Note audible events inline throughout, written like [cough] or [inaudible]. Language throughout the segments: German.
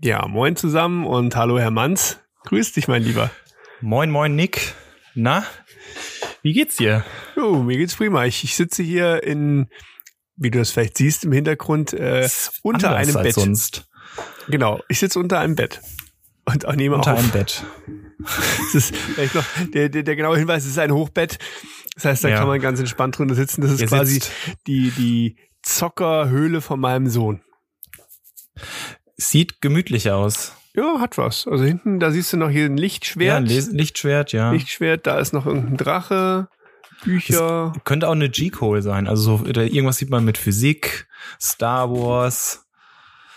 Ja, moin zusammen und hallo Herr Manz. Grüß dich, mein Lieber. Moin, moin, Nick. Na, wie geht's dir? Jo, mir geht's prima. Ich, ich sitze hier in, wie du das vielleicht siehst im Hintergrund, äh, unter einem Bett. Sonst. Genau, ich sitze unter einem Bett. Und auch nehme Unter auf. einem Bett. Das ist vielleicht noch der, der, der genaue Hinweis, ist ein Hochbett. Das heißt, da Ja. kann man ganz entspannt drunter sitzen. Das ist Ihr quasi sitzt- die, die Zockerhöhle von meinem Sohn. Sieht gemütlich aus. Ja, hat was. Also hinten, da siehst du noch hier ein Ja, Lichtschwert. ein Les Lichtschwert, ja. Lichtschwert, da ist noch irgendein Drache, Bücher. Könnte auch eine G-Code sein. Also so, irgendwas sieht man mit Physik, Star Wars.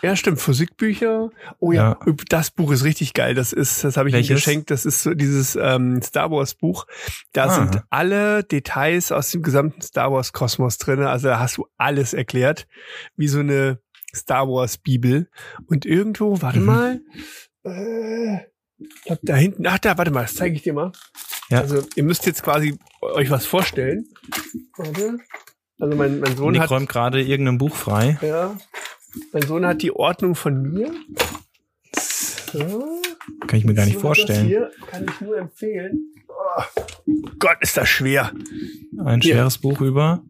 Ja, stimmt, Physikbücher. Oh ja, das Buch ist richtig geil. Das ist, das habe ich ihm Welches? geschenkt. Das ist so dieses ähm, Star Wars Buch. Da Ah. sind alle Details aus dem gesamten Star Wars Kosmos drinne. Also da hast du alles erklärt, wie so eine Star Wars Bibel. Und irgendwo, warte Mhm. mal, äh, ich glaub, da hinten. Ach da, warte mal, das zeige ich dir mal. Ja. Also ihr müsst jetzt quasi euch was vorstellen. Warte. Also mein, mein Sohn Nick hat räumt gerade irgendein Buch frei. ja. Mein Sohn hat die Ordnung von mir. So. Kann ich mir gar nicht So, Das vorstellen. hier kann ich nur empfehlen. Oh, Gott, ist das schwer. Ein schweres Buch über.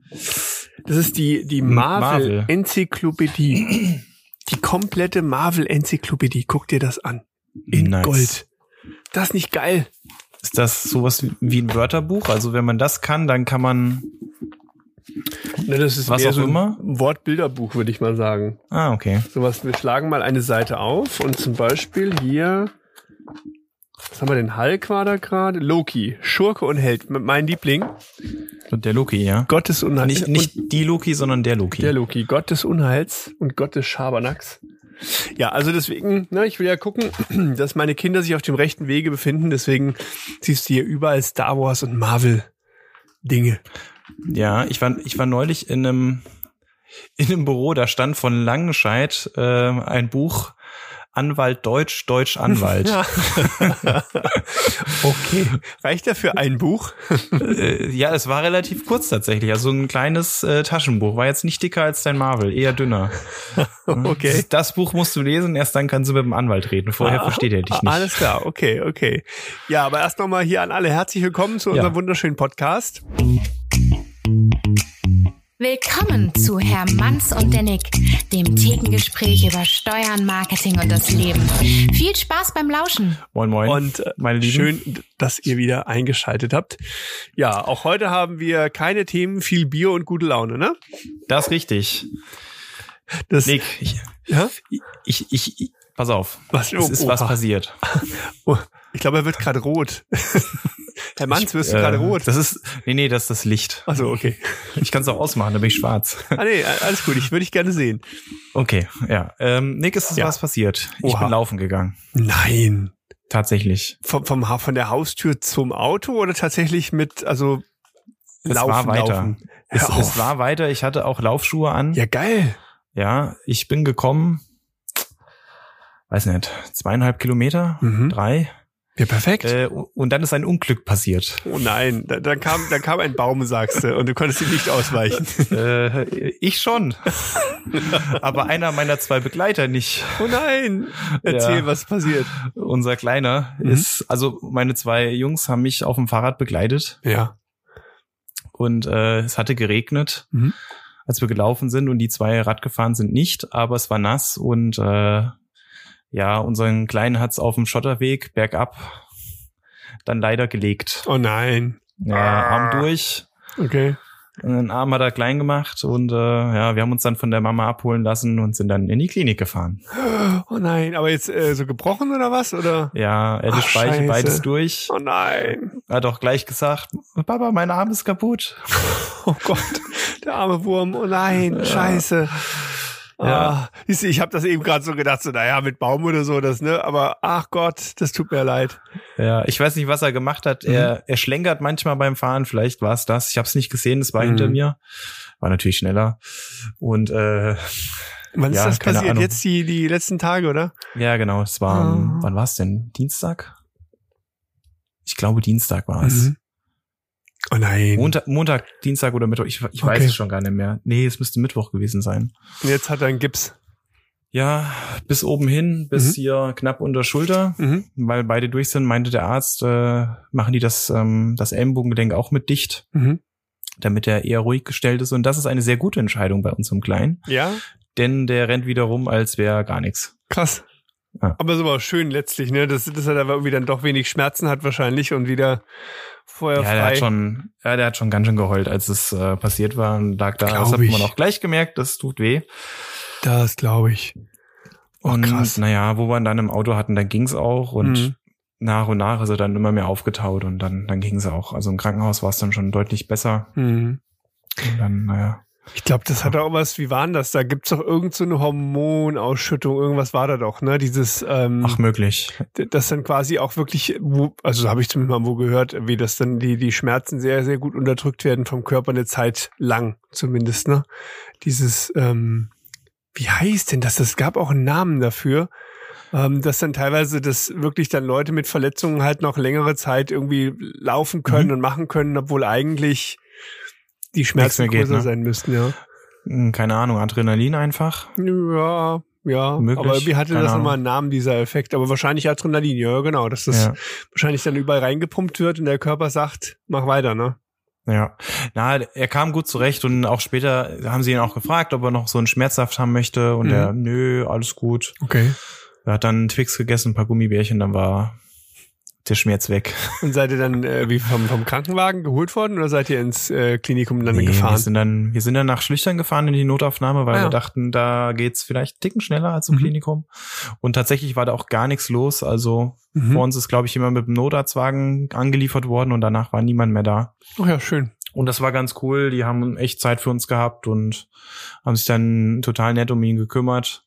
Das ist die, die Marvel. Marvel-Enzyklopädie. Die komplette Marvel-Enzyklopädie. Guck dir das an. In Nice. Gold. Das ist nicht geil. Ist das sowas wie ein Wörterbuch? Also wenn man das kann, dann kann man. Ne, das ist Was auch so ein immer? Wortbilderbuch, würde ich mal sagen. Ah, okay. Sowas, wir schlagen mal eine Seite auf und zum Beispiel hier, was haben wir denn? Hulk war da gerade? Loki, Schurke und Held, mein Liebling. Und der Loki, ja. Gott des Unheils. Nicht, nicht die Loki, sondern der Loki. Der Loki, Gott des Unheils und Gott des Schabernacks. Ja, also deswegen, ne, ich will ja gucken, [clears throat] dass meine Kinder sich auf dem rechten Wege befinden. Deswegen siehst du hier überall Star Wars und Marvel Dinge. Ja, ich war, ich war neulich in einem, in einem Büro, da stand von Langenscheid äh, ein Buch Anwalt Deutsch, Deutsch Anwalt. Ja. [laughs] okay. Reicht dafür ein Buch? äh, ja, es war relativ kurz tatsächlich. Also ein kleines äh, Taschenbuch. War jetzt nicht dicker als dein Marvel, eher dünner. [laughs] Okay. Das, das Buch musst du lesen, erst dann kannst du mit dem Anwalt reden. Vorher Ah, versteht er dich nicht. Alles klar, okay, okay. Ja, aber erst nochmal hier an alle herzlich willkommen zu unserem Ja. wunderschönen Podcast. Willkommen zu Herr Manns und der Nick, dem Thekengespräch über Steuern, Marketing und das Leben. Viel Spaß beim Lauschen. Moin, moin. Und äh, meine Lieben. schön, dass ihr wieder eingeschaltet habt. Ja, auch heute haben wir keine Themen, viel Bier und gute Laune, ne? Das ist richtig. Das, Nick, ich, ja? ich, ich, ich pass auf. Was? Es ist was Oha. passiert. Ich glaube, er wird gerade rot. [laughs] Herr Manns, wirst du gerade Äh, rot? Das ist, nee, nee, das ist das Licht. Achso, okay. Ich kann es auch ausmachen, da bin ich schwarz. Ah, nee, alles gut, ich würde dich gerne sehen. Okay, ja. Ähm, Nick, ist Ja. was passiert. Ich Oha. bin laufen gegangen. Nein. Tatsächlich. Vom, vom, von der Haustür zum Auto oder tatsächlich mit, also, Es laufen, war weiter. laufen? Es, es war weiter. Ich hatte auch Laufschuhe an. Ja, geil. Ja, ich bin gekommen, weiß nicht, zweieinhalb Kilometer, Mhm. drei. Ja, perfekt. Äh, und dann ist ein Unglück passiert. Oh nein, da, dann kam, dann kam ein Baum, sagst du, und du konntest ihm nicht ausweichen. [laughs] äh, ich schon. [laughs] Aber einer meiner zwei Begleiter nicht. Oh nein, erzähl, Ja. was passiert. Unser Kleiner Mhm. ist, also meine zwei Jungs haben mich auf dem Fahrrad begleitet Ja. und äh, es hatte geregnet, Mhm. als wir gelaufen sind und die zwei Rad gefahren sind nicht, aber es war nass und äh, ja, unseren Kleinen hat's auf dem Schotterweg bergab dann leider gelegt. Oh nein. Ja, Ah. Arm durch, Okay. einen Arm hat er klein gemacht und äh, ja, wir haben uns dann von der Mama abholen lassen und sind dann in die Klinik gefahren. Oh nein, aber jetzt äh, so gebrochen oder was? Oder? Ja, er Ach, Speiche, Scheiße. beides durch. Oh nein. Hat auch gleich gesagt, Papa, mein Arm ist kaputt. [laughs] Oh Gott, der arme Wurm. Oh nein, scheiße. Ja. Ah, du, ich habe das eben gerade so gedacht, so naja, mit Baum oder so, das, ne? Aber ach Gott, das tut mir leid. Ja, ich weiß nicht, was er gemacht hat. Mhm. Er, er schlenkert manchmal beim Fahren, vielleicht war es das. Ich habe es nicht gesehen, es war Mhm. hinter mir. War natürlich schneller. Und äh, Wann Ja, ist das passiert? Ahnung. Jetzt die, die letzten Tage, oder? ja, genau, es war, Ah. wann war es denn? Dienstag? Ich glaube, Dienstag war es. Oh nein. Montag, Montag, Dienstag oder Mittwoch, ich, ich weiß Okay. es schon gar nicht mehr. Nee, es müsste Mittwoch gewesen sein. Und jetzt hat er einen Gips. Ja, bis oben hin, bis Mhm. hier knapp unter Schulter, Mhm. weil beide durch sind, meinte der Arzt, äh, machen die das, ähm, das Ellenbogengelenk auch mit dicht, Mhm. damit er eher ruhig gestellt ist. Und das ist eine sehr gute Entscheidung bei unserem Kleinen, Ja, denn der rennt wieder rum, als wäre gar nichts. krass. Ja. Aber so war schön letztlich, ne? Dass, dass er da irgendwie dann doch wenig Schmerzen hat wahrscheinlich und wieder vorher Ja, der frei. hat schon, ja, der hat schon ganz schön geheult, als es äh, passiert war und lag da. Glaub das hat ich. man auch gleich gemerkt, das tut weh. das glaube ich. Oh, und krass. naja, wo wir ihn dann im Auto hatten, dann ging's auch und Mhm. nach und nach ist er dann immer mehr aufgetaut und dann, dann ging's auch. Also im Krankenhaus war es dann schon deutlich besser. Mhm. Und dann, naja. Ich glaube, das hat auch was, wie war denn das? Da gibt's doch irgend so eine Hormonausschüttung, irgendwas war da doch, ne? Dieses, ähm, Ach, möglich. das dann quasi auch wirklich, wo, also habe ich zumindest mal wo gehört, wie das dann die, die Schmerzen sehr, sehr gut unterdrückt werden vom Körper eine Zeit lang, zumindest, ne? Dieses, ähm, wie heißt denn das? Das gab auch einen Namen dafür. Ähm, dass dann teilweise das wirklich dann Leute mit Verletzungen halt noch längere Zeit irgendwie laufen können Mhm. und machen können, obwohl eigentlich die Schmerzen geht, größer ne? sein müssten, ja. Hm, Keine Ahnung, Adrenalin einfach. Ja, ja. Möglich, Aber wie hatte das nochmal einen Namen, dieser Effekt? Aber wahrscheinlich Adrenalin, ja, genau. Dass das Ja. wahrscheinlich dann überall reingepumpt wird und der Körper sagt, mach weiter, ne? Ja, na, er kam gut zurecht und auch später haben sie ihn auch gefragt, ob er noch so einen Schmerzsaft haben möchte und Mhm. er, nö, alles gut. Okay. Er hat dann Twix gegessen, ein paar Gummibärchen, dann war der Schmerz weg. [laughs] Und seid ihr dann äh, wie vom, vom Krankenwagen geholt worden oder seid ihr ins äh, Klinikum dann Nee, gefahren? Wir sind dann, wir sind dann nach Schlüchtern gefahren in die Notaufnahme, weil Ah, ja. wir dachten, da geht's vielleicht Ticken schneller als im Mhm. Klinikum. Und tatsächlich war da auch gar nichts los. Also Mhm. vor uns ist, glaube ich, jemand mit dem Notarztwagen angeliefert worden und danach war niemand mehr da. Ach ja, schön. Und das war ganz cool. Die haben echt Zeit für uns gehabt und haben sich dann total nett um ihn gekümmert.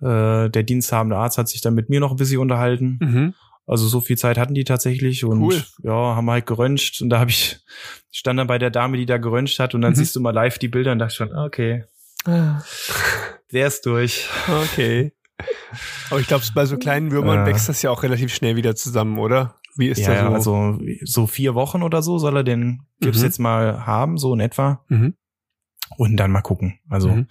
Äh, der diensthabende Arzt hat sich dann mit mir noch ein bisschen unterhalten. Mhm. Also so viel Zeit hatten die tatsächlich und Cool. ja, haben halt geröntgt und da habe ich stand dann bei der Dame, die da geröntgt hat und dann Mhm. siehst du mal live die Bilder und dachte schon, okay, Ah, der ist durch. Okay. Aber ich glaube, bei so kleinen Würmern Äh. wächst das ja auch relativ schnell wieder zusammen, oder? Wie ist ja, das so? also so vier Wochen oder so soll er den Gips Mhm. jetzt mal haben, so in etwa. Mhm. Und dann mal gucken. Also Mhm.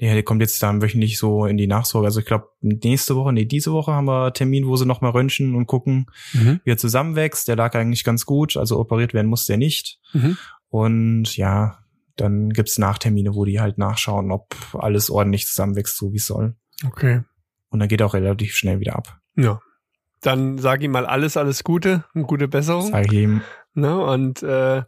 der, der kommt jetzt dann wöchentlich so in die Nachsorge. Also ich glaube, nächste Woche, nee, diese Woche haben wir Termin, wo sie nochmal röntgen und gucken, Mhm. wie er zusammenwächst. Der lag eigentlich ganz gut, also operiert werden muss der nicht. Mhm. Und ja, dann gibt's Nachtermine, wo die halt nachschauen, ob alles ordentlich zusammenwächst, so wie es soll. Okay. Und dann geht er auch relativ schnell wieder ab. Ja. Dann sag ihm mal alles, alles Gute und gute Besserung. Sag ich ihm. Ne? Und äh,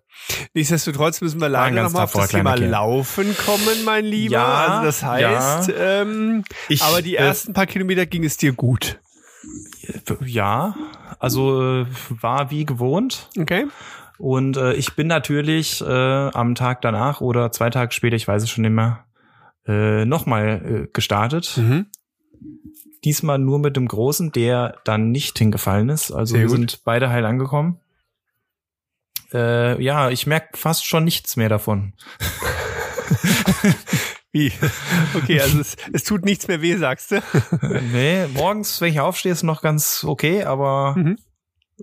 nichtsdestotrotz müssen wir leider nochmal auf das Thema Kerl. Laufen kommen, mein Lieber. Ja, also das heißt, ähm, Ich, aber die äh, ersten paar Kilometer ging es dir gut. Ja, also äh, war wie gewohnt. Okay? Und äh, ich bin natürlich äh, am Tag danach oder zwei Tage später, ich weiß es schon nicht mehr, äh, nochmal äh, gestartet. Mhm. Diesmal nur mit dem Großen, der dann nicht hingefallen ist. Also Sehr wir gut. sind beide heil angekommen. Äh, ja, ich merke fast schon nichts mehr davon. [laughs] Wie? Okay, also es, es tut nichts mehr weh, sagst du? nee, morgens, wenn ich aufstehe, ist noch ganz okay, aber Mhm.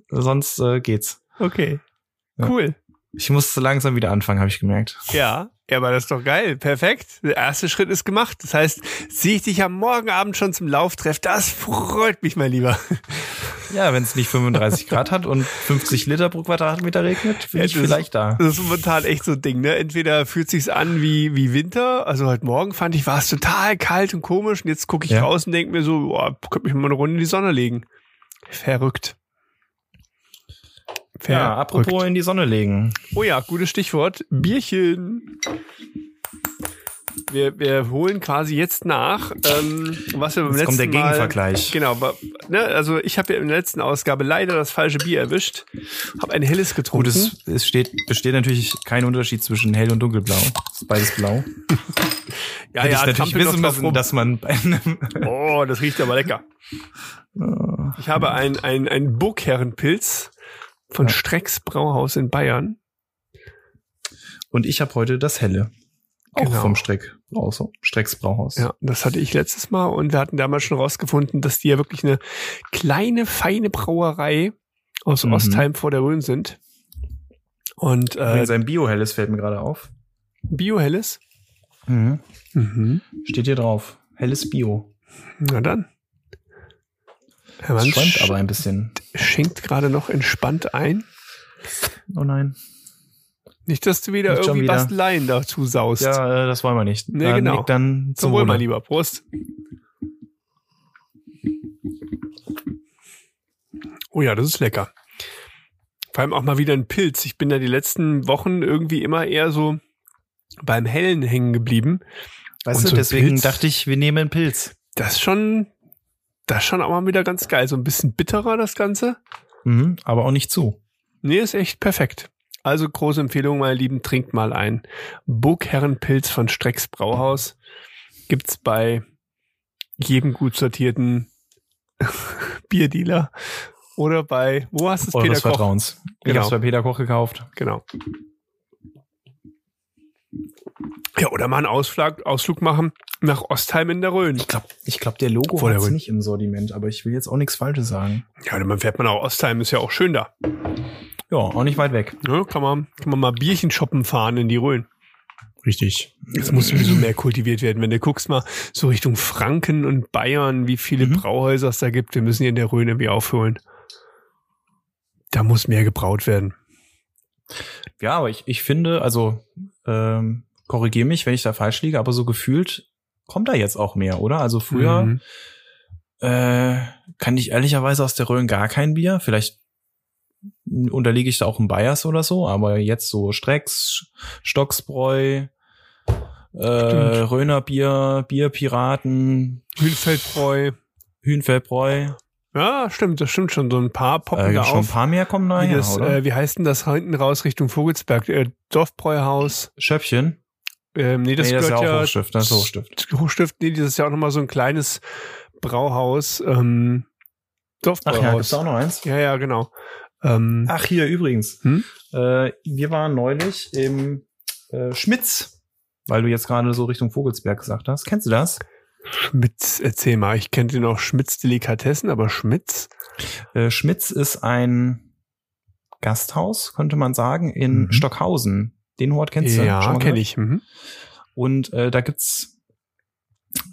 sonst äh, geht's. Okay. Ja. Cool. Ich muss langsam wieder anfangen, habe ich gemerkt. Ja, ja, aber das ist doch geil. Perfekt. Der erste Schritt ist gemacht. Das heißt, sehe ich dich am Morgenabend schon zum Lauftreff. Das freut mich, mein Lieber. Ja, wenn es nicht 35 Grad hat und 50 Liter pro Quadratmeter regnet, bin Ja, ich vielleicht da. Das ist momentan echt so ein Ding, ne? Entweder fühlt sich's an wie, wie Winter. Also heute Morgen fand ich, war es total kalt und komisch. Und jetzt gucke ich Ja. raus und denke mir so, boah, könnte mich mal eine Runde in die Sonne legen. Verrückt. Ja, apropos in die Sonne legen. Oh ja, gutes Stichwort. Bierchen. Wir, wir holen quasi jetzt nach, ähm, was wir beim Jetzt letzten kommt der Mal, Gegenvergleich. Genau, aber, ne, also ich habe ja in der letzten Ausgabe leider das falsche Bier erwischt, habe ein helles getrunken. Gut, es, es steht, besteht natürlich kein Unterschied zwischen hell und dunkelblau. Es ist beides blau. [laughs] ja, Hätte ja, ich natürlich trampel wissen müssen, dass man bei einem Oh, das riecht aber lecker. Ich habe ein, ein, ein Burgherrenpilz von Ja. Strecks Brauhaus in Bayern. und ich habe heute das helle. Auch Genau. vom Streck Brauhaus, Strecks Brauhaus. Ja, das hatte ich letztes Mal und wir hatten damals schon rausgefunden, dass die ja wirklich eine kleine, feine Brauerei aus Mhm. Ostheim vor der Rhön sind. Und äh, Übrigens ein Bio-helles fällt mir gerade auf. Biohelles. Mhm. Mhm. Steht hier drauf. Helles Bio. Na dann. Herr Mann schäumt aber ein bisschen. Schenkt gerade noch entspannt ein. Oh nein. Nicht, dass du wieder nicht irgendwie wieder. Basteleien dazu saust. Ja, äh, das wollen wir nicht. Nee, äh, genau. Dann zum Wohl, mein Lieber. Prost. Oh ja, das ist lecker. Vor allem auch mal wieder ein Pilz. Ich bin da die letzten Wochen irgendwie immer eher so beim Hellen hängen geblieben. Weißt Und du, deswegen Pilz, dachte ich, wir nehmen einen Pilz. Das ist schon, das ist schon auch mal wieder ganz geil. So ein bisschen bitterer, das Ganze. Mhm, aber auch nicht zu. Nee, ist echt perfekt. Also große Empfehlung, meine Lieben, trinkt mal ein Burgherrenpilz von Strecks Brauhaus. Gibt's bei jedem gut sortierten [laughs] Bierdealer oder bei, wo hast du es, Peter Koch? Vertrauens. Ich genau. habe bei Peter Koch gekauft. Genau. Ja, oder mal einen Ausflug, Ausflug machen nach Ostheim in der Rhön. Ich glaube, ich glaub, der Logo hat es nicht im Sortiment, aber ich will jetzt auch nichts Falsches sagen. Ja, dann fährt man auch Ostheim, ist ja auch schön da. Ja, auch nicht weit weg. Ja, kann man, kann man mal Bierchen shoppen fahren in die Rhön. Richtig. Es muss sowieso mehr kultiviert werden. Wenn du guckst mal so Richtung Franken und Bayern, wie viele mhm. Brauhäuser es da gibt, wir müssen hier in der Rhön irgendwie aufholen. Da muss mehr gebraut werden. Ja, aber ich, ich finde, also ähm, korrigiere mich, wenn ich da falsch liege, aber so gefühlt kommt da jetzt auch mehr, oder? Also früher mhm. äh, kann ich ehrlicherweise aus der Rhön gar kein Bier. Vielleicht unterliege ich da auch ein Bias oder so, aber jetzt so Strecks, Stocksbräu, äh, Röner Bier, Bierpiraten, Hühnfeldbräu, Hühnfeldbräu. Ja, stimmt, das stimmt schon. So ein paar poppen äh, da schon auf. ein paar mehr kommen da das, oder? Äh, wie heißt denn das hinten raus Richtung Vogelsberg? Äh, Dorfbräuhaus. Schöpfchen? Ähm, nee, das, nee, das ist ja auch Hochstift. Das ist Hochstift. Hochstift, nee, das ist ja auch nochmal so ein kleines Brauhaus. Ähm, Dorfbräuhaus. Ach ja, gibt's auch noch eins? Ja, ja, genau. Ähm, Ach, hier übrigens. Hm? Äh, wir waren neulich im äh, Schmitz, weil du jetzt gerade so Richtung Vogelsberg gesagt hast. Kennst du das? Schmitz, erzähl mal. Ich kenne den auch Schmitz Delikatessen, aber Schmitz? Äh, Schmitz ist ein Gasthaus, könnte man sagen, in mhm. Stockhausen. Den Ort kennst du? Ja, kenne ich. Mhm. Und äh, da gibt's,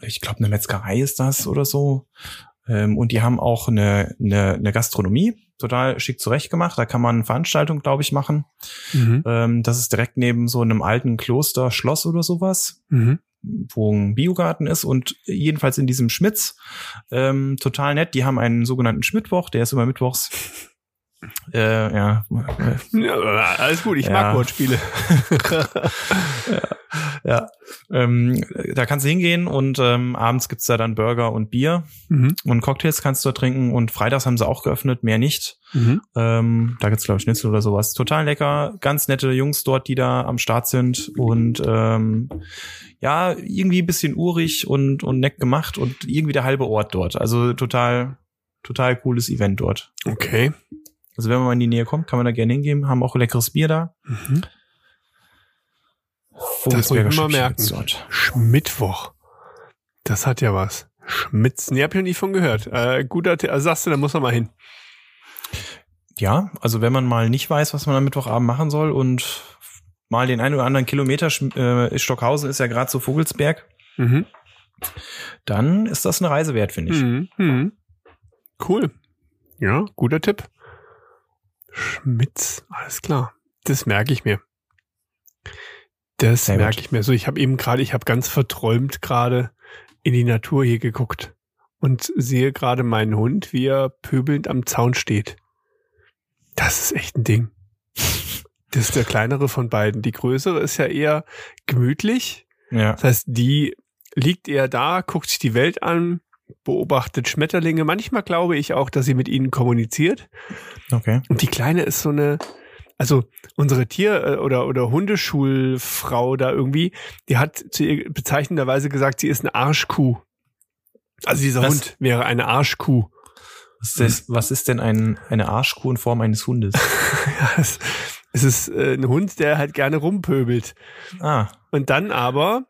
ich glaube, eine Metzgerei ist das oder so. Ähm, und die haben auch eine, eine, eine Gastronomie, total schick zurechtgemacht. Da kann man Veranstaltungen, glaube ich, machen. Mhm. Ähm, das ist direkt neben so einem alten Kloster, Schloss oder sowas. Mhm wo ein Biogarten ist und jedenfalls in diesem Schmitz ähm, total nett. Die haben einen sogenannten Schmidtwoch, der ist immer mittwochs [laughs] äh, ja. ja. Alles gut, ich ja. mag Wortspiele. [laughs] ja. ja. Ähm, da kannst du hingehen und ähm, abends gibt's da dann Burger und Bier mhm. und Cocktails kannst du da trinken und freitags haben sie auch geöffnet, mehr nicht. Mhm. Ähm, da gibt's glaube ich Schnitzel oder sowas. Total lecker, ganz nette Jungs dort, die da am Start sind und ähm, ja, irgendwie ein bisschen urig und, und nett gemacht und irgendwie der halbe Ort dort. Also total, total cooles Event dort. Okay. Also wenn man mal in die Nähe kommt, kann man da gerne hingehen. Haben auch leckeres Bier da. Mhm. Das muss ich mal merken. Schmittwoch. Das hat ja was. Schmitz. Nee, hab ich noch nie von gehört. Äh, guter, also sagst du, da muss man mal hin. Ja, also wenn man mal nicht weiß, was man am Mittwochabend machen soll und mal den einen oder anderen Kilometer, äh, Stockhausen ist ja gerade so Vogelsberg, mhm. dann ist das eine Reise wert, finde ich. Mhm. Mhm. Cool. Ja, guter Tipp. Schmitz, alles klar. Das merke ich mir. Das Sehr merke gut. ich mir. So, ich habe eben gerade, ich habe ganz verträumt gerade in die Natur hier geguckt und sehe gerade meinen Hund, wie er pöbelnd am Zaun steht. Das ist echt ein Ding. Das ist der kleinere von beiden. Die größere ist ja eher gemütlich. Ja. Das heißt, die liegt eher da, guckt sich die Welt an, beobachtet Schmetterlinge. Manchmal glaube ich auch, dass sie mit ihnen kommuniziert. Okay. Und die Kleine ist so eine, also unsere Tier- äh, oder, oder Hundeschulfrau da irgendwie, die hat zu ihr bezeichnenderweise gesagt, sie ist eine Arschkuh. Also dieser was? Hund wäre eine Arschkuh. Was ist, das, was ist denn ein, eine Arschkuh in Form eines Hundes? [laughs] ja, es, es ist äh, ein Hund, der halt gerne rumpöbelt. Ah. Und dann aber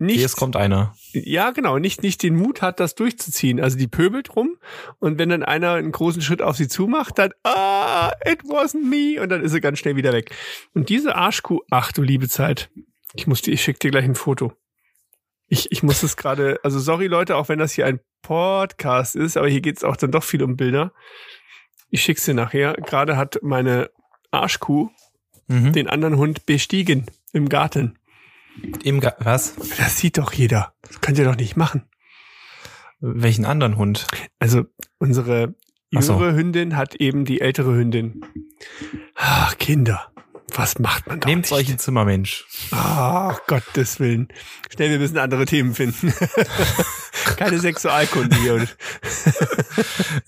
nicht. Jetzt kommt einer. Ja, genau, nicht, nicht den Mut hat, das durchzuziehen. Also die pöbelt rum und wenn dann einer einen großen Schritt auf sie zumacht, dann, ah, it wasn't me und dann ist sie ganz schnell wieder weg. Und diese Arschkuh, ach du liebe Zeit. Ich muss dir, ich schick dir gleich ein Foto. Ich, ich muss es gerade, also sorry Leute, auch wenn das hier ein Podcast ist, aber hier geht's auch dann doch viel um Bilder. Ich schick's dir nachher. Gerade hat meine Arschkuh Mhm. den anderen Hund bestiegen im Garten. Im Ga was? Das sieht doch jeder. Das könnt ihr doch nicht machen. Welchen anderen Hund? Also unsere Ach so. jüngere Hündin hat eben die ältere Hündin. Ach, Kinder. Was macht man doch Nehmt nicht? euch ein Zimmermensch. Ach, Gottes Willen. Schnell, wir müssen andere Themen finden. [laughs] Keine Sexualkunde hier. [laughs]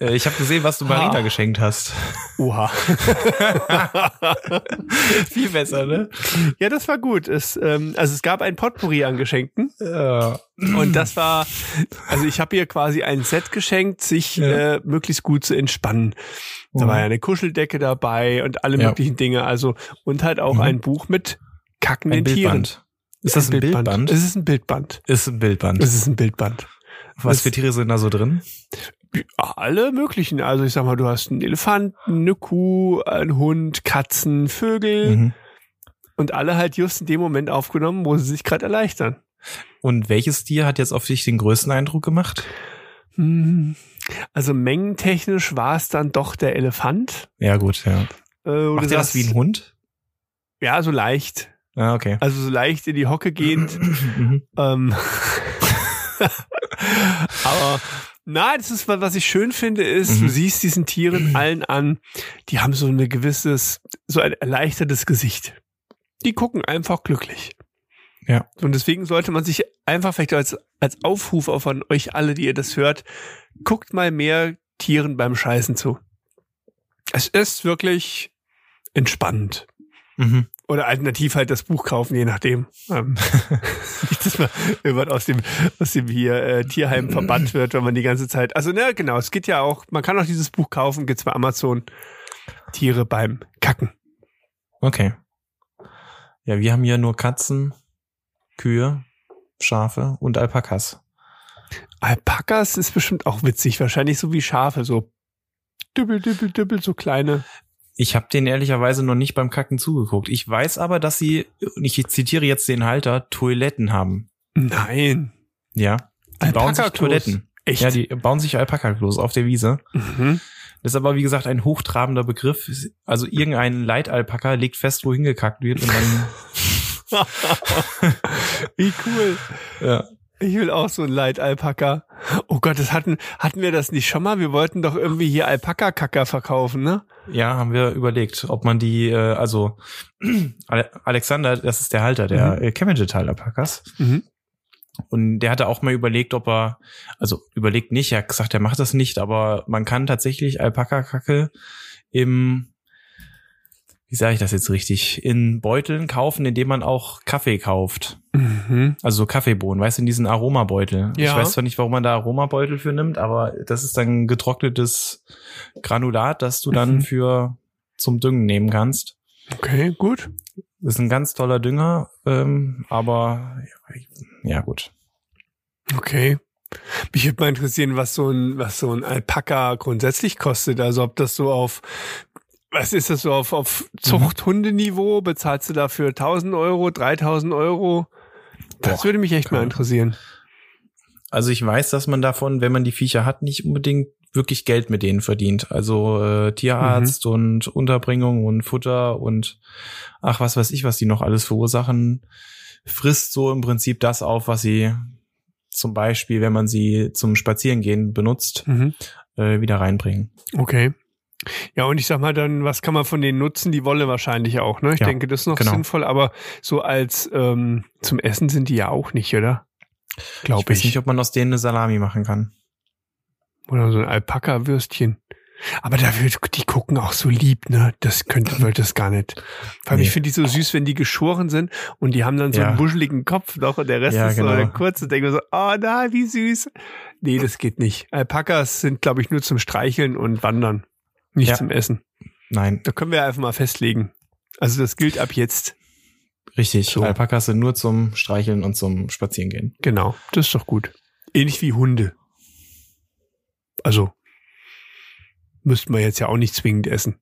Äh, ich habe gesehen, was du Marina Ah. geschenkt hast. oha. [laughs] Viel besser, ne? Ja, das war gut. Es, ähm, also es gab ein Potpourri an Geschenken. Ja. Und das war, also ich habe ihr quasi ein Set geschenkt, sich Ja. äh, möglichst gut zu entspannen. Da war ja eine Kuscheldecke dabei und alle Ja. möglichen Dinge. Also und halt auch Mhm. ein Buch mit kackenden Ein Tieren. Bildband. Ist das ein Bildband? Es ist ein Bildband. Ist ein Bildband. Es ist ein Bildband. Was für Tiere sind da so drin? Alle möglichen. Also ich sag mal, du hast einen Elefanten, eine Kuh, einen Hund, Katzen, Vögel Mhm. und alle halt just in dem Moment aufgenommen, wo sie sich gerade erleichtern. Und welches Tier hat jetzt auf dich den größten Eindruck gemacht? Hm. Also mengentechnisch war es dann doch der Elefant. Ja, gut, ja. Äh, Macht ihr das wie ein Hund? Ja, so leicht. Ah, okay. Also so leicht in die Hocke gehend. [clears throat] Mhm. ähm. [laughs] Aber nein, das ist was, was ich schön finde, ist, Mhm. du siehst diesen Tieren [clears throat] allen an, die haben so ein gewisses, so ein erleichtertes Gesicht. Die gucken einfach glücklich. Ja. Und deswegen sollte man sich einfach vielleicht als, als Aufruf auf an euch alle, die ihr das hört, guckt mal mehr Tieren beim Scheißen zu. Es ist wirklich entspannend. Mhm. Oder alternativ halt das Buch kaufen, je nachdem. Ähm, nicht, [laughs] [laughs] dass man irgendwann aus dem, aus dem hier äh, Tierheim verbannt wird, wenn man die ganze Zeit. Also, ne, genau, es geht ja auch, man kann auch dieses Buch kaufen, gibt's bei Amazon. Tiere beim Kacken. Okay. Ja, wir haben hier nur Katzen, Kühe, Schafe und Alpakas. Alpakas ist bestimmt auch witzig, wahrscheinlich so wie Schafe, so dübbel, dübbel, dübbel, so kleine. Ich habe denen ehrlicherweise noch nicht beim Kacken zugeguckt. Ich weiß aber, dass sie, und ich zitiere jetzt den Halter, Toiletten haben. Nein. Ja. Die bauen sich. Toiletten. Echt? Ja, die bauen sich Alpaka-Klos auf der Wiese. mhm. Das ist aber, wie gesagt, ein hochtrabender Begriff. Also irgendein Leitalpaka legt fest, wohin gekackt wird und dann, [laughs] [laughs] Wie cool. ja. Ich will auch so ein Leitalpaka. Oh Gott, das hatten, hatten wir das nicht schon mal? Wir wollten doch irgendwie hier Alpaka-Kacker verkaufen, ne? Ja, haben wir überlegt, ob man die, äh, also [clears throat] Ale- Alexander, das ist der Halter der Mhm. äh, Cavendish Alpakas. Mhm. Und der hatte auch mal überlegt, ob er, also überlegt nicht, er hat gesagt, er macht das nicht, aber man kann tatsächlich Alpaka-Kacke im, wie sage ich das jetzt richtig, in Beuteln kaufen, indem man auch Kaffee kauft. Mhm. Also so Kaffeebohnen, weißt du, in diesen Aromabeutel. Ich Ja. weiß zwar nicht, warum man da Aromabeutel für nimmt, aber das ist dann getrocknetes Granulat, das du dann Mhm. für zum Düngen nehmen kannst. Okay, gut. Das ist ein ganz toller Dünger, ähm, aber ja gut. Okay. Mich würde mal interessieren, was so ein, was so ein Alpaka grundsätzlich kostet. Also ob das so auf, was ist das so auf, auf Zuchthundeniveau? Bezahlst du dafür 1000 Euro, 3000 Euro? Das Boah, würde mich echt mal interessieren. Also ich weiß, dass man davon, wenn man die Viecher hat, nicht unbedingt wirklich Geld mit denen verdient. Also äh, Tierarzt und Unterbringung und Futter und ach, was weiß ich, was die noch alles verursachen, frisst so im Prinzip das auf, was sie zum Beispiel, wenn man sie zum Spazierengehen benutzt, Mhm. äh, wieder reinbringen. Okay. Ja, und ich sag mal dann, was kann man von denen nutzen? Die Wolle wahrscheinlich auch, ne? Ich Ja, denke, das ist noch genau. sinnvoll, aber so als ähm, zum Essen sind die ja auch nicht, oder? Ich Glaube weiß ich. nicht, ob man aus denen eine Salami machen kann. Oder so ein Alpaka-Würstchen. Aber da wird, die gucken auch so lieb, ne? Das könnte, wollte es gar nicht. Vor allem, Nee. ich finde die so süß, wenn die geschoren sind und die haben dann so Ja. einen buscheligen Kopf noch und der Rest Ja, ist so genau. eine kurze. Denke mir so, oh na, wie süß. Nee, das geht nicht. Alpakas sind, glaube ich, nur zum Streicheln und Wandern. Nicht Ja. zum Essen. Nein, Da können wir einfach mal festlegen. Also das gilt ab jetzt. richtig. So. Alpakas sind nur zum Streicheln und zum Spazierengehen. Genau. Das ist doch gut. Ähnlich wie Hunde. Also müssten wir jetzt ja auch nicht zwingend essen.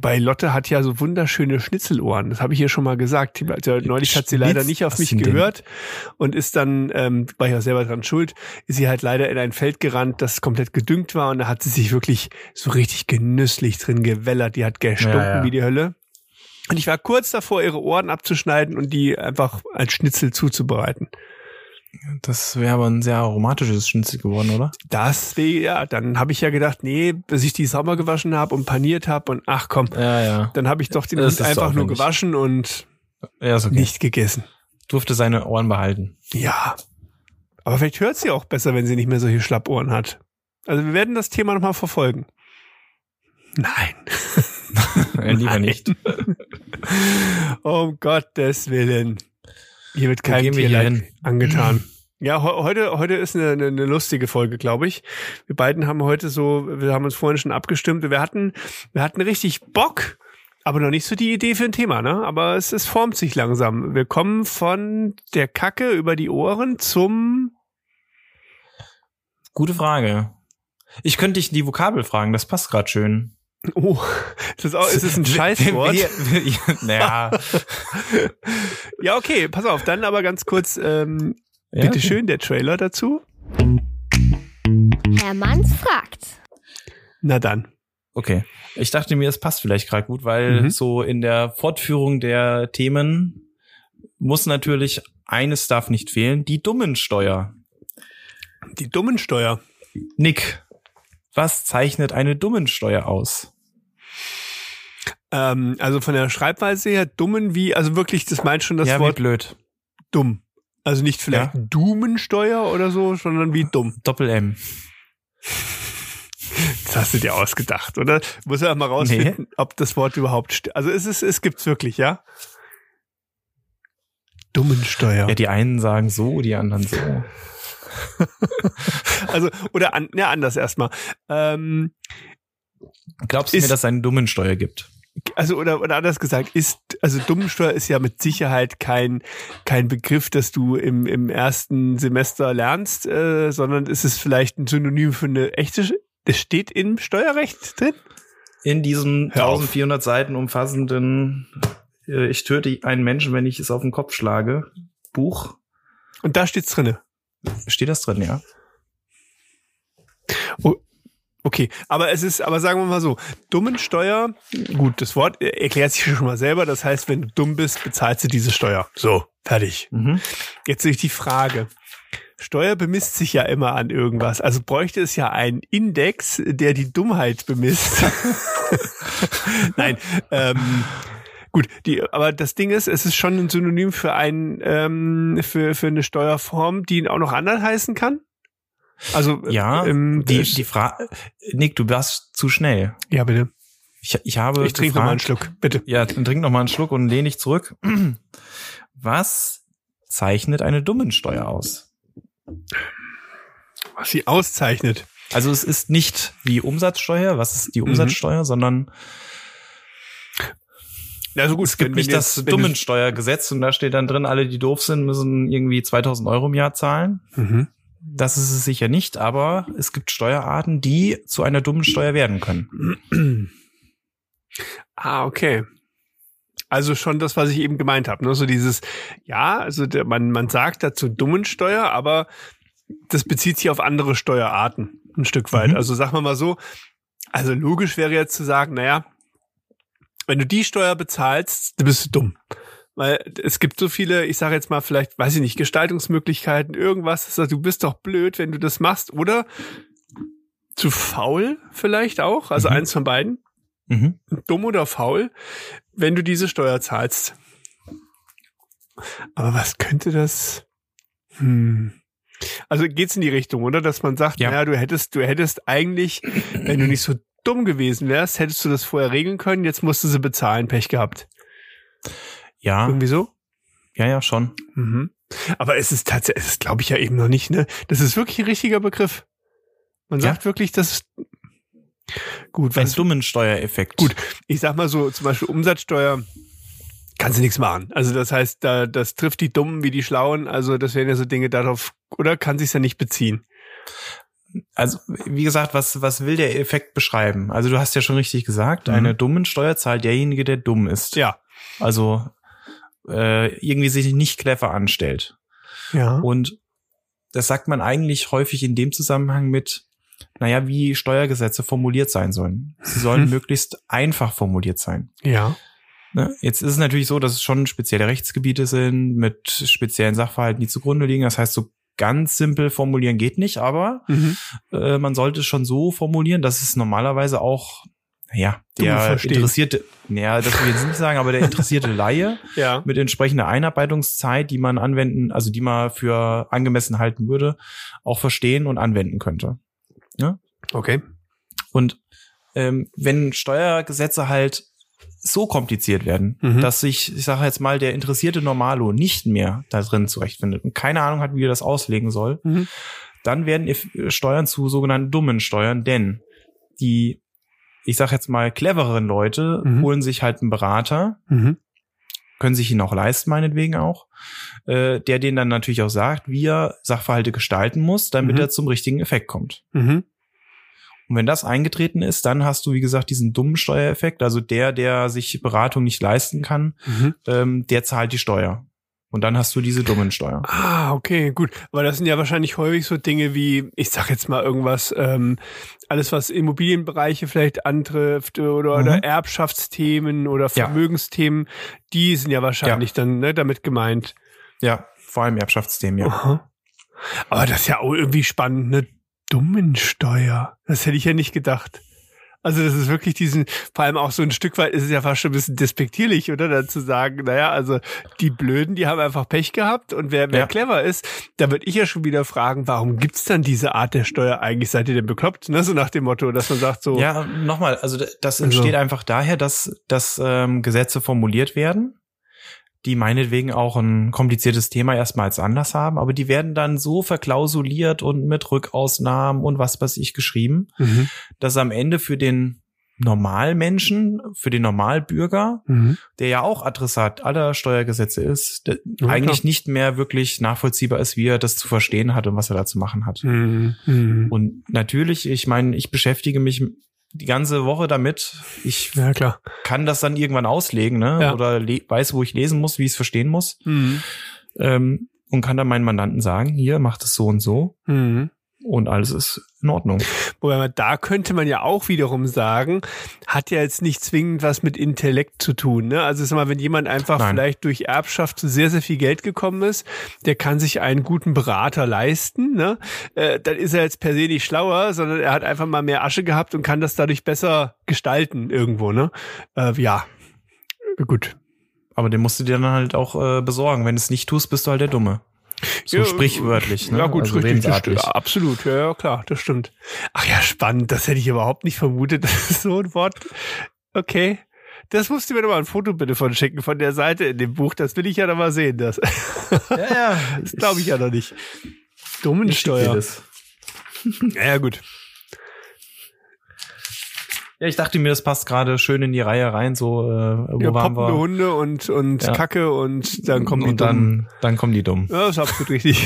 Bei Lotte hat ja so wunderschöne Schnitzelohren. Das habe ich ihr schon mal gesagt. Also neulich hat sie leider nicht auf mich gehört und ist dann, ähm, war ich auch selber dran schuld, ist sie halt leider in ein Feld gerannt, das komplett gedüngt war und da hat sie sich wirklich so richtig genüsslich drin gewellert. Die hat gestunken Ja, ja. wie die Hölle. Und ich war kurz davor, ihre Ohren abzuschneiden und die einfach als Schnitzel zuzubereiten. Das wäre aber ein sehr aromatisches Schnitzel geworden, oder? Das wäre, ja, dann habe ich ja gedacht, nee, bis ich die sauber gewaschen habe und paniert habe und ach komm, Ja, ja. dann habe ich doch den Hund einfach nur gewaschen und Ja, okay. nicht gegessen. Durfte seine Ohren behalten. Ja. Aber vielleicht hört sie auch besser, wenn sie nicht mehr solche Schlappohren hat. Also wir werden das Thema nochmal verfolgen. Nein. [laughs] Lieber Nein. nicht. [laughs] Um Gottes Willen. Hier wird kein wir hier Tierleid hin? angetan. [clears throat] Ja, he heute, heute ist eine, eine, eine lustige Folge, glaube ich. Wir beiden haben heute so, wir haben uns vorhin schon abgestimmt. Wir hatten, wir hatten richtig Bock, aber noch nicht so die Idee für ein Thema, ne? Aber es, es formt sich langsam. Wir kommen von der Kacke über die Ohren zum Gute Frage. Ich könnte dich die Vokabel fragen, das passt gerade schön. Oh, das ist, auch, ist es ein [laughs] Scheißwort? Naja. [laughs] Ja, okay, pass auf, dann aber ganz kurz, ähm, Ja, bitte okay. schön, der Trailer dazu. Herr Manns fragt. Na dann. Okay. Ich dachte mir, es passt vielleicht gerade gut, weil Mhm. so in der Fortführung der Themen muss natürlich eines darf nicht fehlen, die Dummensteuer. Die dummen Steuer. Nick, was zeichnet eine Dummensteuer aus? Ähm, also von der Schreibweise her dummen wie, also wirklich, das meint schon das ja, wie Wort blöd. dumm. Also nicht vielleicht Ja. Dumensteuer oder so, sondern wie dumm. Doppel M. Das hast du dir ausgedacht, oder? Muss ja mal rausfinden, ob das Wort überhaupt stimmt. Also es ist, es gibt's wirklich, ja? Dummensteuer. Ja, die einen sagen so, die anderen so. [laughs] Also, oder an, ja, anders erstmal. Ähm, Glaubst du Ist- mir, dass es eine Dummensteuer gibt? also oder oder anders gesagt ist also Dummensteuer ist ja mit Sicherheit kein kein Begriff, das du im im ersten Semester lernst, äh, sondern ist es vielleicht ein Synonym für eine echte. Das steht im Steuerrecht drin. In diesem Hör auf. 1400 Seiten umfassenden äh, Ich töte einen Menschen, wenn ich es auf den Kopf schlage Buch Und da steht's drinne. steht das drin, ja? Okay, aber es ist, aber sagen wir mal so, Dummensteuer, gut, das Wort erklärt sich [laughs] schon mal selber. Das heißt, wenn du dumm bist, bezahlst du diese Steuer. So, fertig. Mhm. Jetzt durch die Frage. Steuer bemisst sich ja immer an irgendwas. Also bräuchte es ja einen Index, der die Dummheit bemisst. [laughs] Nein, ähm, gut, die, aber das Ding ist, es ist schon ein Synonym für ein, ähm, für, für eine Steuerform, die auch noch anders heißen kann. Also, Ja, ähm, die, das- die Frage, Nick, du warst zu schnell. ja, bitte. Ich, ich habe Ich trinke noch mal einen Schluck, bitte. Ja, dann trink noch mal einen Schluck und lehn dich zurück. [clears throat] Was zeichnet eine Dummensteuer aus? Was sie auszeichnet. Also es ist nicht wie Umsatzsteuer, was ist die Mhm. Umsatzsteuer, sondern Also gut, es gibt wenn- nicht wenn das jetzt- Dummensteuergesetz und da steht dann drin, alle, die doof sind, müssen irgendwie 2000 Euro im Jahr zahlen. Mhm. Das ist es sicher nicht, aber es gibt Steuerarten, die zu einer Dummensteuer werden können. [clears throat] Ah, okay. Also schon das, was ich eben gemeint habe. Ne? So dieses, ja, also der, man, man sagt dazu Dummensteuer, aber das bezieht sich auf andere Steuerarten ein Stück weit. Mhm. Also sagen wir mal so, also logisch wäre jetzt zu sagen, naja, wenn du die Steuer bezahlst, dann bist du dumm. Weil es gibt so viele, ich sage jetzt mal vielleicht, weiß ich nicht, Gestaltungsmöglichkeiten, irgendwas, sagt, du bist doch blöd, wenn du das machst, oder zu faul vielleicht auch, also Mhm. eins von beiden Mhm. dumm oder faul, wenn du diese Steuer zahlst. Aber was könnte das? Hm. Also geht's in die Richtung, oder? Dass man sagt, Ja. naja, du hättest, du hättest eigentlich, wenn du nicht so dumm gewesen wärst, hättest du das vorher regeln können, jetzt musst du sie bezahlen, Pech gehabt. Ja, Irgendwie so? ja, ja, schon. Mhm. Aber es ist tatsächlich, es glaube ich ja eben noch nicht, ne? Das ist wirklich ein richtiger Begriff. Man Ja. sagt wirklich, das ist gut, Ein was, Dummensteuereffekt. Gut. ich sag mal so, zum Beispiel Umsatzsteuer, kannst du nichts machen. Also das heißt, da, das trifft die Dummen wie die Schlauen. Also das wären ja so Dinge darauf, oder kann sich's ja nicht beziehen. also wie gesagt, was, was will der Effekt beschreiben? Also du hast ja schon richtig gesagt, Mhm. eine dummen Steuer zahlt derjenige, der dumm ist. Ja. Also äh, irgendwie sich nicht clever anstellt. Ja. Und das sagt man eigentlich häufig in dem Zusammenhang mit, naja, wie Steuergesetze formuliert sein sollen. Sie sollen Mhm. möglichst einfach formuliert sein. Ja. Ne? Jetzt ist es natürlich so, dass es schon spezielle Rechtsgebiete sind mit speziellen Sachverhalten, die zugrunde liegen. Das heißt, so ganz simpel formulieren geht nicht, aber Mhm. äh, man sollte es schon so formulieren, dass es normalerweise auch, ja, der interessierte, naja, das will ich jetzt nicht sagen, aber der interessierte Laie [laughs] Ja. mit entsprechender Einarbeitungszeit, die man anwenden, also die man für angemessen halten würde, auch verstehen und anwenden könnte. Okay. Und ähm, wenn Steuergesetze halt so kompliziert werden, Mhm. dass sich, ich sage jetzt mal, der interessierte Normalo nicht mehr da drin zurechtfindet und keine Ahnung hat, wie er das auslegen soll, Mhm. dann werden Steuern zu sogenannten dummen Steuern, denn die, ich sage jetzt mal, clevereren Leute Mhm. holen sich halt einen Berater, Mhm. können sich ihn auch leisten, meinetwegen auch, äh, der denen dann natürlich auch sagt, wie er Sachverhalte gestalten muss, damit Mhm. er zum richtigen Effekt kommt. Mhm. Und wenn das eingetreten ist, dann hast du, wie gesagt, diesen dummen Steuereffekt. Also der, der sich Beratung nicht leisten kann, Mhm. ähm, der zahlt die Steuer. Und dann hast du diese dummen Steuer. Ah, okay, gut. Aber das sind ja wahrscheinlich häufig so Dinge wie, ich sag jetzt mal irgendwas, ähm, alles was Immobilienbereiche vielleicht antrifft oder, Mhm. oder Erbschaftsthemen oder Ja. Vermögensthemen, die sind ja wahrscheinlich dann ne, damit gemeint. Ja, vor allem Erbschaftsthemen, ja. Aha. Aber das ist ja auch irgendwie spannend, ne? Dummensteuer. Das hätte ich ja nicht gedacht. Also das ist wirklich diesen, vor allem auch so ein Stück weit ist es ja fast schon ein bisschen despektierlich, oder? Dann zu sagen, naja, also die Blöden, die haben einfach Pech gehabt und wer, wer Ja. clever ist, da würde ich ja schon wieder fragen, warum gibt's dann diese Art der Steuer eigentlich? Seid ihr denn bekloppt? Ne? So nach dem Motto, dass man sagt so, Ja, nochmal, also das Also- entsteht einfach daher, dass, dass ähm, Gesetze formuliert werden, die meinetwegen auch ein kompliziertes Thema erstmal als Anlass haben, aber die werden dann so verklausuliert und mit Rückausnahmen und was weiß ich geschrieben, mhm. dass am Ende für den Normalmenschen, für den Normalbürger, Mhm. der ja auch Adressat aller Steuergesetze ist, Ja, eigentlich klar. nicht mehr wirklich nachvollziehbar ist, wie er das zu verstehen hat und was er da zu machen hat. Mhm. Mhm. Und natürlich, ich meine, ich beschäftige mich die ganze Woche damit. Ich Ja, klar. kann das dann irgendwann auslegen, ne? Ja. Oder weiß, wo ich lesen muss, wie ich es verstehen muss. Mhm. Ähm, und kann dann meinen Mandanten sagen, hier, macht es so und so. Mhm. Und alles ist in Ordnung. Wobei man, da könnte man ja auch wiederum sagen, hat ja jetzt nicht zwingend was mit Intellekt zu tun. Ne? Also sag mal, wenn jemand einfach Nein. vielleicht durch Erbschaft zu sehr, sehr viel Geld gekommen ist, der kann sich einen guten Berater leisten. Ne? Äh, dann ist er jetzt per se nicht schlauer, sondern er hat einfach mal mehr Asche gehabt und kann das dadurch besser gestalten irgendwo. Ne? Äh, ja, gut. Aber den musst du dir dann halt auch äh, besorgen. Wenn du es nicht tust, bist du halt der Dumme. So Ja, sprichwörtlich, ne? Ja gut, also richtig, das redensartlich. stimmt. absolut, ja, ja, klar, das stimmt. Ach ja, spannend, das hätte ich überhaupt nicht vermutet, [laughs] dass so ein Wort, okay. Das musst du mir doch mal ein Foto bitte von schicken, von der Seite in dem Buch, das will ich ja noch mal sehen, das, Ja, ja. [laughs] das glaube ich ja noch nicht. Dummensteuer. Ja, ja, gut. Ja, ich dachte mir, das passt gerade schön in die Reihe rein, so, äh, wo Ja, waren wir? Hunde und, und Ja. Kacke und dann kommen die und Dummen. dann, dann kommen die Dummen. Ja, ist absolut richtig.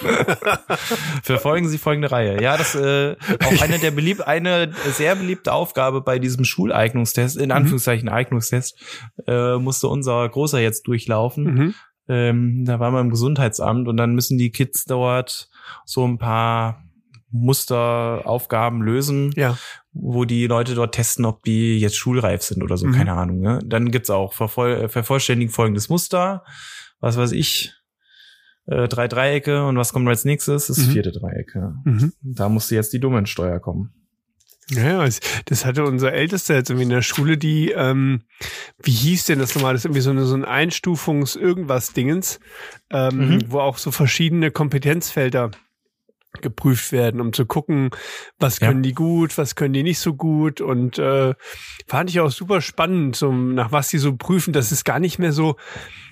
[laughs] Verfolgen Sie folgende Reihe. Ja, das äh, auch eine der beliebt, eine sehr beliebte Aufgabe bei diesem Schuleignungstest, Mhm. in Anführungszeichen Eignungstest, äh, musste unser Großer jetzt durchlaufen. mhm. Ähm, da waren wir im Gesundheitsamt und dann müssen die Kids dort so ein paar Musteraufgaben lösen, Ja. Wo die Leute dort testen, ob die jetzt schulreif sind oder so, Mhm. keine Ahnung. Ne? Dann gibt's auch vervoll äh, vervollständigen folgendes Muster, was weiß ich, äh, drei Dreiecke und was kommt als nächstes? Das Mhm. vierte Dreieck. Ja. Mhm. Da musste jetzt die Dummensteuer kommen. Ja, das hatte unser Ältester jetzt irgendwie in der Schule, die, ähm, wie hieß denn das nochmal? Das ist irgendwie so, eine, so ein Einstufungs-Irgendwas-Dingens, ähm, Mhm. wo auch so verschiedene Kompetenzfelder geprüft werden, um zu gucken, was Ja. können die gut, was können die nicht so gut und äh, fand ich auch super spannend, so, nach was die so prüfen. Das ist gar nicht mehr so,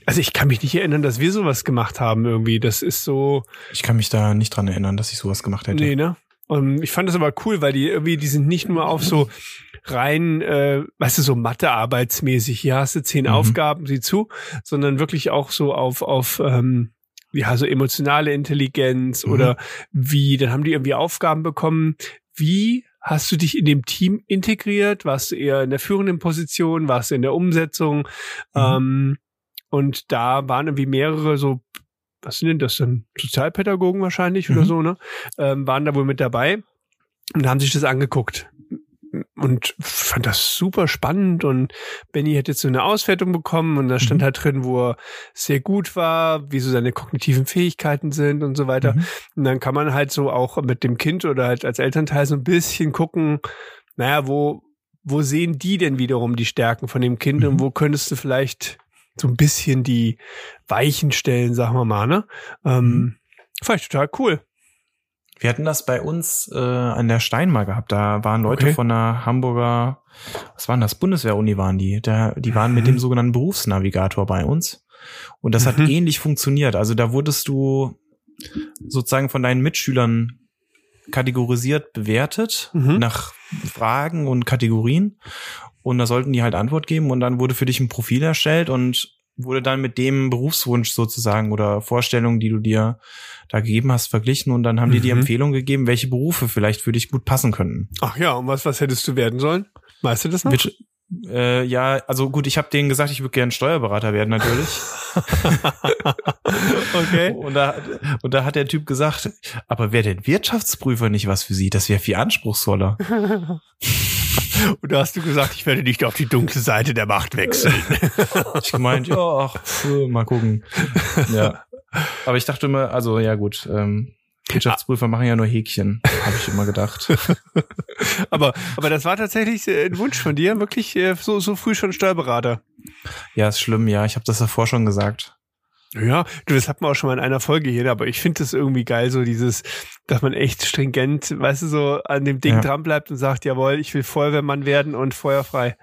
also ich kann mich nicht erinnern, dass wir sowas gemacht haben irgendwie. Das ist so, Ich kann mich da nicht dran erinnern, dass ich sowas gemacht hätte. Nee, ne? Und ich fand das aber cool, weil die irgendwie, die sind nicht nur auf so rein, äh, weißt du, so Mathearbeitsmäßig, hier hast du zehn Mhm. Aufgaben, sieh zu, sondern wirklich auch so auf, auf ähm, ja, so emotionale Intelligenz mhm. oder wie, dann haben die irgendwie Aufgaben bekommen. Wie hast du dich in dem Team integriert? Warst du eher in der führenden Position? Warst du in der Umsetzung? Mhm. Ähm, und da waren irgendwie mehrere so, was sind denn das denn? Sozialpädagogen wahrscheinlich mhm. oder so, ne? Ähm, waren da wohl mit dabei und haben sich das angeguckt und fand das super spannend und Benny hat jetzt so eine Auswertung bekommen und da stand mhm. halt drin, wo er sehr gut war, wie so seine kognitiven Fähigkeiten sind und so weiter. Mhm. Und dann kann man halt so auch mit dem Kind oder halt als Elternteil so ein bisschen gucken, naja, wo, wo sehen die denn wiederum die Stärken von dem Kind mhm. und wo könntest du vielleicht so ein bisschen die Weichen stellen, sagen wir mal, ne? Ähm, mhm. Vielleicht total cool. Wir hatten das bei uns äh, an der Steinmar gehabt. Da waren Leute okay. von der Hamburger, was waren das? Bundeswehr-Uni waren die. Da, die waren mhm. mit dem sogenannten Berufsnavigator bei uns. Und das mhm. hat ähnlich funktioniert. Also da wurdest du sozusagen von deinen Mitschülern kategorisiert bewertet mhm. nach Fragen und Kategorien. Und da sollten die halt Antwort geben und dann wurde für dich ein Profil erstellt und wurde dann mit dem Berufswunsch sozusagen oder Vorstellungen, die du dir da gegeben hast, verglichen und dann haben mhm. die die Empfehlung gegeben, welche Berufe vielleicht für dich gut passen könnten. Ach ja, und was, was hättest du werden sollen? Weißt du das noch? Mit, äh, ja, also gut, ich habe denen gesagt, ich würde gerne Steuerberater werden natürlich. [laughs] okay. Und da, und da hat der Typ gesagt, aber wäre denn Wirtschaftsprüfer nicht was für Sie? Das wäre viel anspruchsvoller. [laughs] Und da hast du gesagt, ich werde nicht auf die dunkle Seite der Macht wechseln. [laughs] ich gemeint, ja, ach, mal gucken. Ja. Aber ich dachte immer, also ja gut, ähm, Wirtschaftsprüfer machen ja nur Häkchen, habe ich immer gedacht. [laughs] aber, aber das war tatsächlich äh, ein Wunsch von dir, wirklich äh, so, so früh schon Steuerberater. Ja, ist schlimm, ja. Ich habe das davor schon gesagt. Ja, du, das hat man auch schon mal in einer Folge hier, aber ich finde das irgendwie geil, so dieses, dass man echt stringent, weißt du, so an dem Ding ja. dran bleibt und sagt, jawohl, ich will Feuerwehrmann werden und feuerfrei.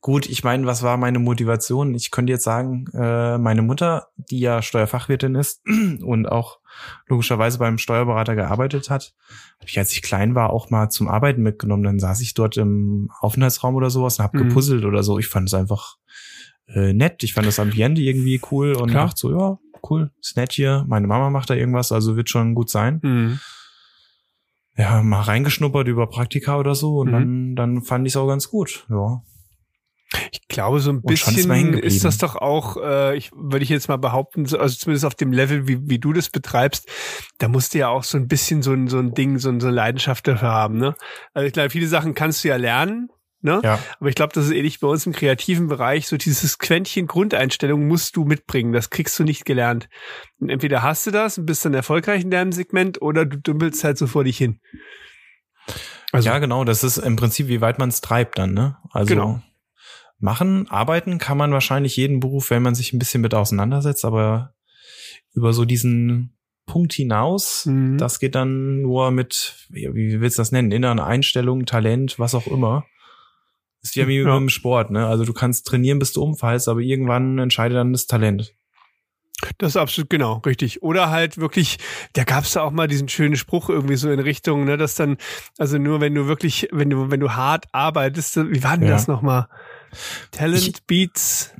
Gut, ich meine, was war meine Motivation? Ich könnte jetzt sagen, äh, meine Mutter, die ja Steuerfachwirtin ist [clears throat] und auch logischerweise beim Steuerberater gearbeitet hat, habe ich, als ich klein war, auch mal zum Arbeiten mitgenommen. Dann saß ich dort im Aufenthaltsraum oder sowas und habe mhm. gepuzzelt oder so. Ich fand es einfach äh, nett. Ich fand das Ambiente irgendwie cool und Klar. dachte so, ja, cool, ist nett hier. Meine Mama macht da irgendwas, also wird schon gut sein. Mhm. Ja, mal reingeschnuppert über Praktika oder so und mhm. dann, dann fand ich es auch ganz gut, ja. Ich glaube, so ein bisschen ist das doch auch, äh, ich würde ich jetzt mal behaupten, also zumindest auf dem Level, wie, wie du das betreibst, da musst du ja auch so ein bisschen so ein, so ein Ding, so, ein, so eine Leidenschaft dafür haben, ne? Also ich glaube, viele Sachen kannst du ja lernen, Ne? Ja. Aber ich glaube, das ist ähnlich bei uns im kreativen Bereich. So dieses Quäntchen Grundeinstellung musst du mitbringen. Das kriegst du nicht gelernt. Und entweder hast du das und bist dann erfolgreich in deinem Segment oder du dümpelst halt so vor dich hin. Also, ja, genau. Das ist im Prinzip, wie weit man es treibt dann, ne? Also genau. machen, arbeiten kann man wahrscheinlich jeden Beruf, wenn man sich ein bisschen mit auseinandersetzt, aber über so diesen Punkt hinaus, mhm. das geht dann nur mit, wie willst du das nennen, inneren Einstellungen, Talent, was auch immer. Ist ja wie ja. im Sport, ne? Also du kannst trainieren, bis du umfallst, aber irgendwann entscheidet dann das Talent. Das ist absolut genau, richtig. Oder halt wirklich, da gab's da auch mal diesen schönen Spruch irgendwie so in Richtung, ne, dass dann, also nur wenn du wirklich, wenn du, wenn du hart arbeitest, wie war denn ja. das nochmal? Talent ich, beats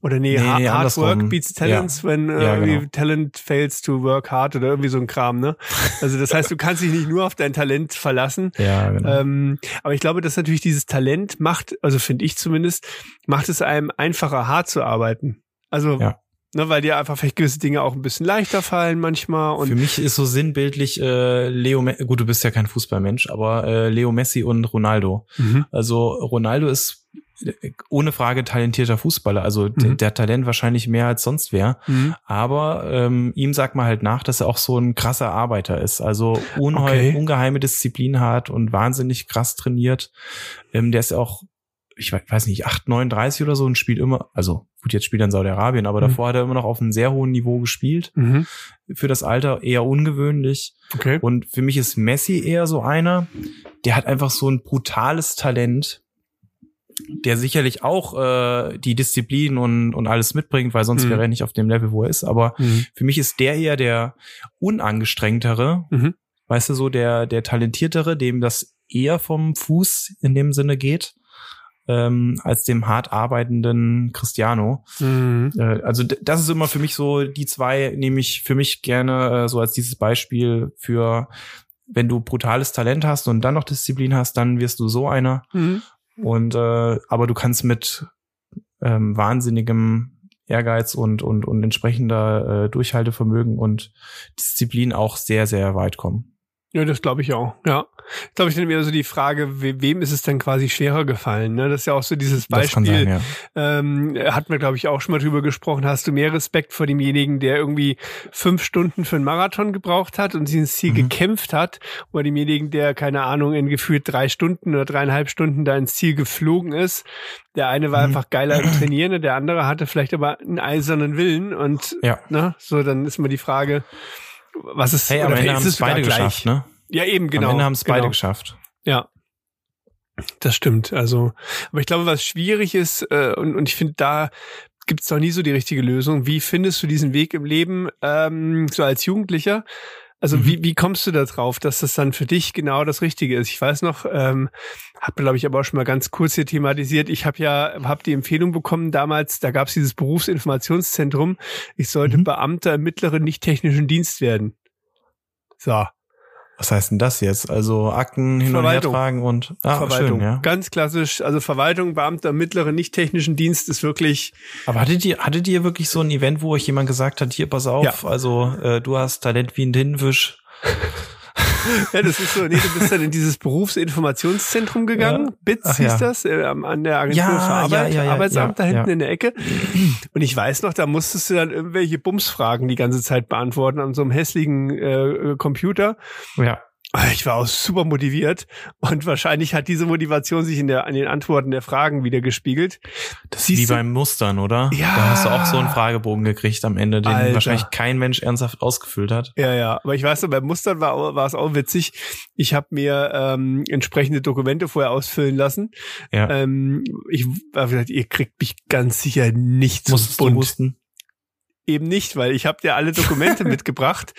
oder nee, nee hard, hard work beats talents, ja. wenn äh, ja, genau. Talent fails to work hard oder irgendwie so ein Kram, ne? Also das heißt, du kannst dich nicht nur auf dein Talent verlassen. [laughs] Ja, genau. Ähm, aber ich glaube, dass natürlich dieses Talent macht, also finde ich zumindest, macht es einem einfacher, hart zu arbeiten. Also ja. Ne, weil dir einfach vielleicht gewisse Dinge auch ein bisschen leichter fallen manchmal. Und Für mich ist so sinnbildlich äh, Leo, Me gut, du bist ja kein Fußballmensch, aber äh, Leo Messi und Ronaldo. Mhm. Also Ronaldo ist ohne Frage talentierter Fußballer, also mhm. der Talent wahrscheinlich mehr als sonst wer. Mhm. Aber ähm, ihm sagt man halt nach, dass er auch so ein krasser Arbeiter ist, also okay. ungeheime Disziplin hat und wahnsinnig krass trainiert. Ähm, der ist auch, ich weiß nicht, 8, 39 oder so und spielt immer, also gut, jetzt spielt er in Saudi-Arabien, aber mhm. davor hat er immer noch auf einem sehr hohen Niveau gespielt. Mhm. Für das Alter eher ungewöhnlich. Okay. Und für mich ist Messi eher so einer, der hat einfach so ein brutales Talent der sicherlich auch äh, die Disziplin und, und alles mitbringt, weil sonst mhm. wäre er nicht auf dem Level, wo er ist. Aber mhm. für mich ist der eher der unangestrengtere, mhm. weißt du, so der, der talentiertere, dem das eher vom Fuß in dem Sinne geht. ähm, als dem hart arbeitenden Cristiano. Mhm. Äh, also das ist immer für mich so die zwei, nehme ich für mich gerne äh, so als dieses Beispiel für wenn du brutales Talent hast und dann noch Disziplin hast, dann wirst du so einer. Mhm. Und äh, aber du kannst mit ähm, wahnsinnigem Ehrgeiz und und und entsprechender äh, Durchhaltevermögen und Disziplin auch sehr sehr weit kommen. Ja, das glaube ich auch. Ja, ich glaube, ich dann wieder so die Frage, we wem ist es denn quasi schwerer gefallen? Ne? Das ist ja auch so dieses Beispiel. Sein, ja. ähm, hat man, glaube ich, auch schon mal drüber gesprochen. Hast du mehr Respekt vor demjenigen, der irgendwie fünf Stunden für einen Marathon gebraucht hat und sich ins Ziel mhm. gekämpft hat, oder demjenigen, der keine Ahnung in gefühlt drei Stunden oder dreieinhalb Stunden da ins Ziel geflogen ist? Der eine war mhm. einfach geiler im Trainieren, der andere hatte vielleicht aber einen eisernen Willen und ja. ne, so dann ist mal die Frage was ist hey, am Ende haben es beide gleich? geschafft, ne? Ja, eben, genau. Am Ende haben es genau. beide geschafft. Ja. Das stimmt. Also, aber ich glaube, was schwierig ist, äh, und, und ich finde, da gibt es doch nie so die richtige Lösung. Wie findest du diesen Weg im Leben, ähm, so als Jugendlicher? Also mhm. wie, wie kommst du da drauf, dass das dann für dich genau das Richtige ist? Ich weiß noch, ähm, habe glaube ich aber auch schon mal ganz kurz hier thematisiert. Ich habe ja hab die Empfehlung bekommen damals, da gab es dieses Berufsinformationszentrum, ich sollte mhm. Beamter im mittleren nicht technischen Dienst werden. So. Was heißt denn das jetzt? Also Akten hin und her tragen und ah, Verwaltung. Schön, ja. Ganz klassisch, also Verwaltung, Beamter, mittleren, nicht technischen Dienst ist wirklich. Aber hattet ihr, hattet ihr wirklich so ein Event, wo euch jemand gesagt hat, hier, pass auf, ja. also äh, du hast Talent wie ein Tintenfisch? Ja, das ist so, nee, du bist dann in dieses Berufsinformationszentrum gegangen. Ja. BITS Ach, hieß ja. das, äh, an der Agentur ja, für Arbeit, Arbeitsamt da hinten in der Ecke. Und ich weiß noch, da musstest du dann irgendwelche Bumsfragen die ganze Zeit beantworten an so einem hässlichen äh, Computer. Ja. Ich war auch super motiviert und wahrscheinlich hat diese Motivation sich in der an den Antworten der Fragen wieder gespiegelt. Das ist wie beim Mustern, oder? Ja. Da hast du auch so einen Fragebogen gekriegt am Ende, den Alter. wahrscheinlich kein Mensch ernsthaft ausgefüllt hat. Ja, ja. Aber ich weiß noch, beim Mustern war, war es auch witzig. Ich habe mir ähm, entsprechende Dokumente vorher ausfüllen lassen. Ja. Ähm, ich habe gesagt, ihr kriegt mich ganz sicher nicht so bunt. Mussten? Eben nicht, weil ich habe dir alle Dokumente [laughs] mitgebracht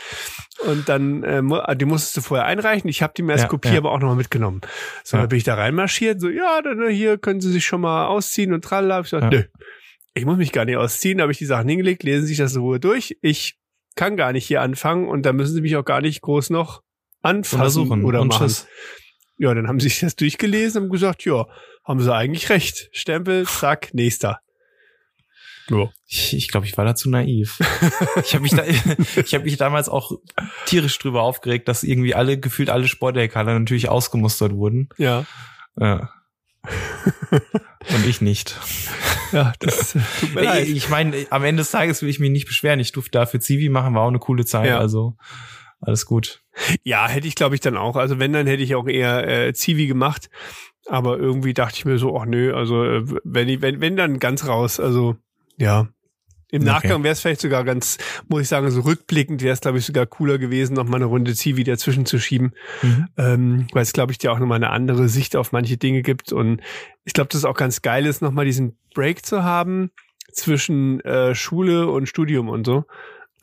und dann äh, ah, die musstest du vorher einreichen. Ich habe die mir als ja, Kopie ja. aber auch nochmal mitgenommen. So, ja. dann bin ich da reinmarschiert, so, ja, dann äh, hier können Sie sich schon mal ausziehen und tralala. Ich gesagt, ja. nö, ich muss mich gar nicht ausziehen, da habe ich die Sachen hingelegt, lesen Sie sich das in Ruhe durch. Ich kann gar nicht hier anfangen und da müssen Sie mich auch gar nicht groß noch anfassen oder und machen. Tschüss. Ja, dann haben sie sich das durchgelesen und gesagt, ja, haben sie eigentlich recht. Stempel, zack, nächster. Ja. Ich, ich glaube, ich war da zu naiv. ich habe mich da, [laughs] ich habe mich damals auch tierisch drüber aufgeregt, dass irgendwie alle gefühlt alle Sportdekaler natürlich ausgemustert wurden. Ja. Ja. Und ich nicht. Ja, das [laughs] tut mir leid. Ich meine, am Ende des Tages will ich mich nicht beschweren. Ich durfte dafür Zivi machen, war auch eine coole Zeit. Ja. Also alles gut. Ja, hätte ich glaube ich dann auch. Also wenn, dann hätte ich auch eher äh, Zivi gemacht. Aber irgendwie dachte ich mir so, ach nö, also äh, wenn, ich, wenn, wenn dann ganz raus. Also ja. Im okay. Nachgang wäre es vielleicht sogar ganz, muss ich sagen, so rückblickend wäre es, glaube ich, sogar cooler gewesen, noch mal eine Runde Zivi dazwischen zu schieben, mhm. ähm, weil es, glaube ich, dir auch nochmal eine andere Sicht auf manche Dinge gibt. Und ich glaube, das ist auch ganz geil ist, nochmal diesen Break zu haben zwischen äh, Schule und Studium und so.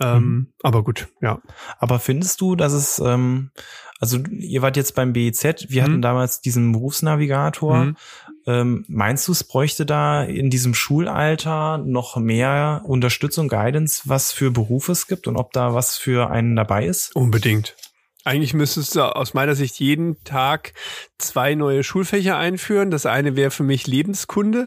Ähm, mhm. Aber gut, ja. Aber findest du, dass es, ähm, also ihr wart jetzt beim BEZ, wir mhm. hatten damals diesen Berufsnavigator. Ähm, meinst du, es bräuchte da in diesem Schulalter noch mehr Unterstützung, Guidance, was für Berufe es gibt und ob da was für einen dabei ist? Unbedingt. Eigentlich müsstest du aus meiner Sicht jeden Tag zwei neue Schulfächer einführen. Das eine wäre für mich Lebenskunde.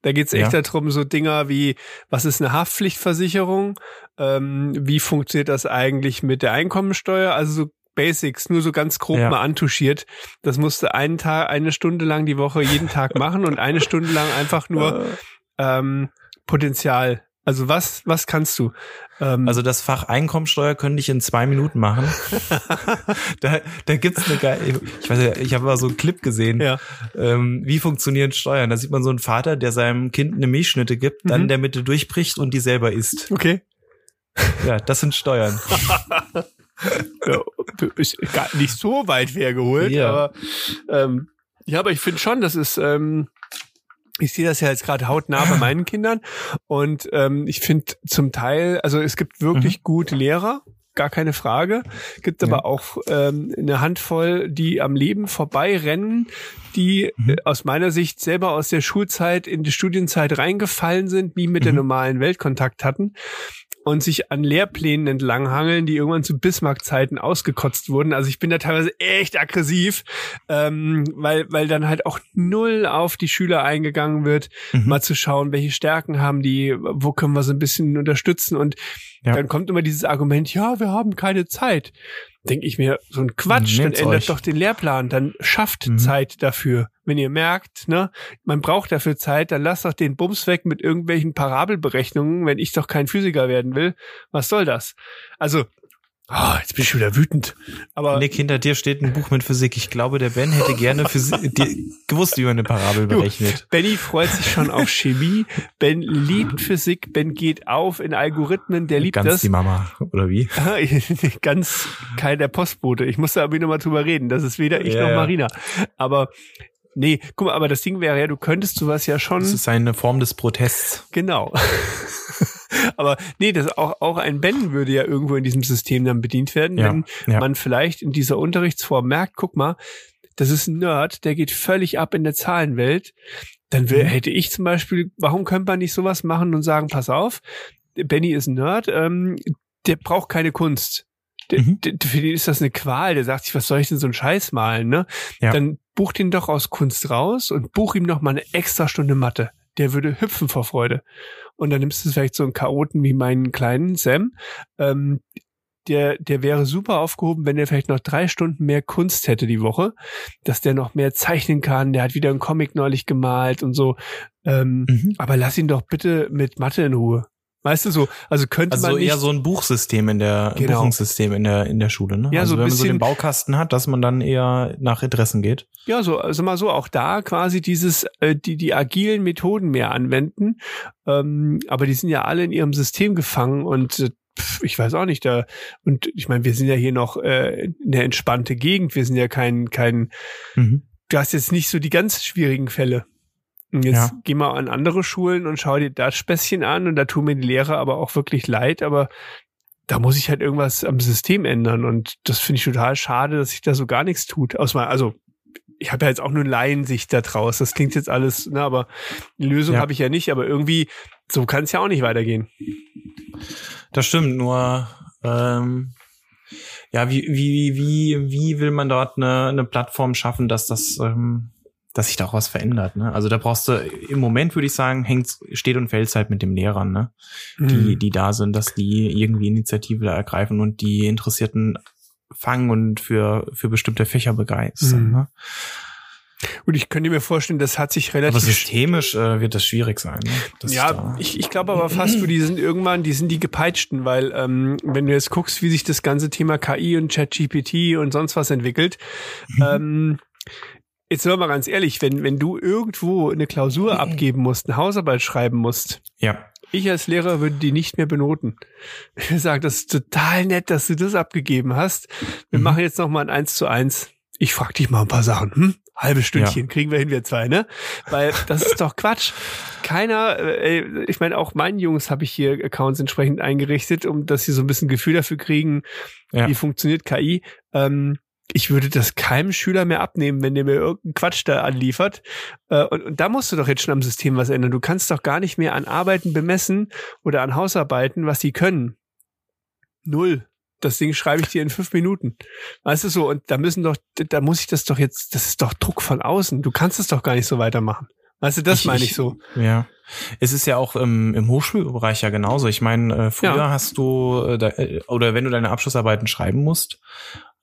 Da geht's echt ja. darum, so Dinger wie, was ist eine Haftpflichtversicherung? Ähm, wie funktioniert das eigentlich mit der Einkommensteuer? Also so Basics, nur so ganz grob ja. mal antuschiert. Das musste einen Tag, eine Stunde lang die Woche jeden Tag machen und eine Stunde lang einfach nur [laughs] ähm, Potenzial. Also was, was kannst du? Ähm, also das Fach Einkommensteuer könnte ich in zwei Minuten machen. [laughs] da, da gibt's eine geile, ich weiß ja, ich habe mal so einen Clip gesehen. Ja. Ähm, wie funktionieren Steuern? Da sieht man so einen Vater, der seinem Kind eine Milchschnitte gibt, dann mhm. der Mitte durchbricht und die selber isst. Okay. Ja, das sind Steuern. [laughs] ja, ist gar nicht so weit hergeholt, ja. aber ähm, ja, aber ich finde schon, das ist ähm, ich sehe das ja jetzt gerade hautnah bei meinen [laughs] Kindern und ähm, ich finde zum Teil, also es gibt wirklich mhm. gute Lehrer, gar keine Frage. Gibt aber ja. auch ähm, eine Handvoll, die am Leben vorbeirennen, die mhm. äh, aus meiner Sicht selber aus der Schulzeit in die Studienzeit reingefallen sind, nie mit mhm. der normalen Welt Kontakt hatten und sich an Lehrplänen entlanghangeln, die irgendwann zu Bismarck-Zeiten ausgekotzt wurden. Also ich bin da teilweise echt aggressiv, ähm, weil, weil dann halt auch null auf die Schüler eingegangen wird, mhm. mal zu schauen, welche Stärken haben die, wo können wir sie ein bisschen unterstützen. Und ja. dann kommt immer dieses Argument, ja, wir haben keine Zeit denke ich mir, so ein Quatsch, Nehmt's dann ändert euch. doch den Lehrplan, dann schafft mhm. Zeit dafür. Wenn ihr merkt, ne, man braucht dafür Zeit, dann lasst doch den Bums weg mit irgendwelchen Parabelberechnungen, wenn ich doch kein Physiker werden will. Was soll das? Also, Oh, jetzt bin ich wieder wütend. Aber Nick, hinter dir steht ein Buch mit Physik. Ich glaube, der Ben hätte gerne Physik, gewusst, wie man eine Parabel berechnet. Benny freut sich schon auf Chemie. Ben liebt Physik. Ben geht auf in Algorithmen. Der liebt Ganz das. Ganz die Mama, oder wie? [laughs] Ganz keiner Postbote. Ich musste aber nochmal drüber reden. Das ist weder ich yeah. noch Marina. Aber Nee, guck mal, aber das Ding wäre ja, du könntest sowas ja schon. Das ist eine Form des Protests. Genau. [laughs] Aber nee, das auch, auch ein Ben würde ja irgendwo in diesem System dann bedient werden, ja, wenn ja. man vielleicht in dieser Unterrichtsform merkt, guck mal, das ist ein Nerd, der geht völlig ab in der Zahlenwelt. Dann will, mhm. hätte ich zum Beispiel, warum könnte man nicht sowas machen und sagen, pass auf, Benny ist ein Nerd, ähm, der braucht keine Kunst. Der, mhm. der, für den ist das eine Qual. Der sagt sich, was soll ich denn so einen Scheiß malen, ne? Ja. Dann buch ihn doch aus Kunst raus und buch ihm noch mal eine extra Stunde Mathe. Der würde hüpfen vor Freude und dann nimmst du vielleicht so einen Chaoten wie meinen kleinen Sam. Ähm, der, der wäre super aufgehoben, wenn er vielleicht noch drei Stunden mehr Kunst hätte die Woche, dass der noch mehr zeichnen kann. Der hat wieder einen Comic neulich gemalt und so. Ähm, mhm. Aber lass ihn doch bitte mit Mathe in Ruhe. Weißt du so, also könnte also man nicht, eher so ein Buchsystem in der genau. Buchungssystem in der in der Schule, ne? Ja, also so wenn man so den Baukasten hat, dass man dann eher nach Interessen geht. Ja, so also mal so auch da quasi dieses äh, die die agilen Methoden mehr anwenden, ähm, aber die sind ja alle in ihrem System gefangen und äh, ich weiß auch nicht da und ich meine, wir sind ja hier noch äh, eine entspannte Gegend, wir sind ja kein kein mhm. du hast jetzt nicht so die ganz schwierigen Fälle. Jetzt ja. geh mal an andere Schulen und schau dir das Späßchen an und da tun mir die Lehrer aber auch wirklich leid, aber da muss ich halt irgendwas am System ändern und das finde ich total schade, dass sich da so gar nichts tut. Aus mal, also ich habe ja jetzt auch nur Laiensicht da draus. Das klingt jetzt alles, ne, aber die Lösung ja. habe ich ja nicht, aber irgendwie so kann es ja auch nicht weitergehen. Das stimmt, nur ähm, ja, wie, wie, wie, wie will man dort eine, eine Plattform schaffen, dass das ähm, dass sich da auch was verändert. Ne? Also da brauchst du im Moment würde ich sagen, hängt steht und fällt halt mit dem Lehrern, ne? Die mhm. die da sind, dass die irgendwie Initiative ergreifen und die Interessierten fangen und für für bestimmte Fächer begeistern. Mhm. Ne? Und ich könnte mir vorstellen, das hat sich relativ. Aber systemisch äh, wird das schwierig sein. Ne? Ja, ich, ich glaube aber fast, du, die sind irgendwann, die sind die gepeitschten, weil ähm, wenn du jetzt guckst, wie sich das ganze Thema KI und ChatGPT und sonst was entwickelt, mhm. ähm, Jetzt sind wir mal ganz ehrlich, wenn, wenn du irgendwo eine Klausur abgeben musst, eine Hausarbeit schreiben musst, ja. ich als Lehrer würde die nicht mehr benoten. Ich sage, das ist total nett, dass du das abgegeben hast. Wir mhm. machen jetzt noch mal ein Eins zu eins. Ich frag dich mal ein paar Sachen. Hm? Halbe Stündchen ja. kriegen wir hin, wir zwei, ne? Weil das ist doch Quatsch. Keiner, äh, ich meine, auch meinen Jungs habe ich hier Accounts entsprechend eingerichtet, um dass sie so ein bisschen Gefühl dafür kriegen, ja. wie funktioniert KI. Ähm, ich würde das keinem Schüler mehr abnehmen, wenn der mir irgendeinen Quatsch da anliefert. Äh, und, und da musst du doch jetzt schon am System was ändern. Du kannst doch gar nicht mehr an Arbeiten bemessen oder an Hausarbeiten, was die können. Null. Das Ding schreibe ich dir in fünf Minuten. Weißt du so? Und da müssen doch, da muss ich das doch jetzt, das ist doch Druck von außen. Du kannst es doch gar nicht so weitermachen. Weißt du, das ich, meine ich, ich so. Ja. Es ist ja auch im, im Hochschulbereich ja genauso. Ich meine, äh, früher ja. hast du, äh, da, äh, oder wenn du deine Abschlussarbeiten schreiben musst,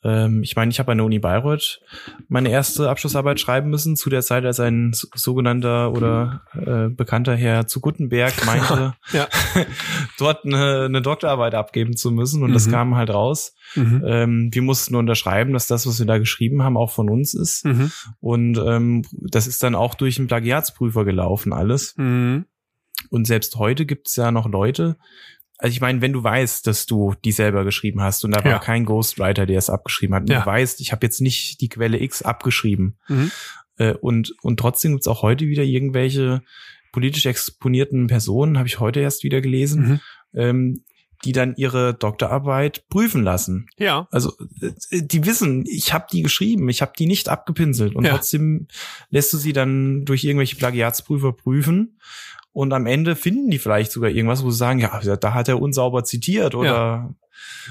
ähm, ich meine, ich habe an der Uni Bayreuth meine erste Abschlussarbeit schreiben müssen, zu der Zeit, als ein sogenannter oder äh, bekannter Herr zu Gutenberg [laughs] meinte, [laughs] dort eine, eine, Doktorarbeit abgeben zu müssen. Und mhm. das kam halt raus. Mhm. Ähm, wir mussten unterschreiben, dass das, was wir da geschrieben haben, auch von uns ist. Mhm. Und ähm, das ist dann auch durch einen Plagiatsprüfer gelaufen, alles. Mhm. Und selbst heute gibt es ja noch Leute, also ich meine, wenn du weißt, dass du die selber geschrieben hast und da war ja. kein Ghostwriter, der es abgeschrieben hat, und ja. du weißt, ich habe jetzt nicht die Quelle X abgeschrieben mhm. äh, und und trotzdem gibt's auch heute wieder irgendwelche politisch exponierten Personen, habe ich heute erst wieder gelesen, mhm. ähm, die dann ihre Doktorarbeit prüfen lassen. Ja. Also äh, die wissen, ich habe die geschrieben, ich habe die nicht abgepinselt und Ja. trotzdem lässt du sie dann durch irgendwelche Plagiatsprüfer prüfen und am Ende finden die vielleicht sogar irgendwas, wo sie sagen, ja, da hat er unsauber zitiert oder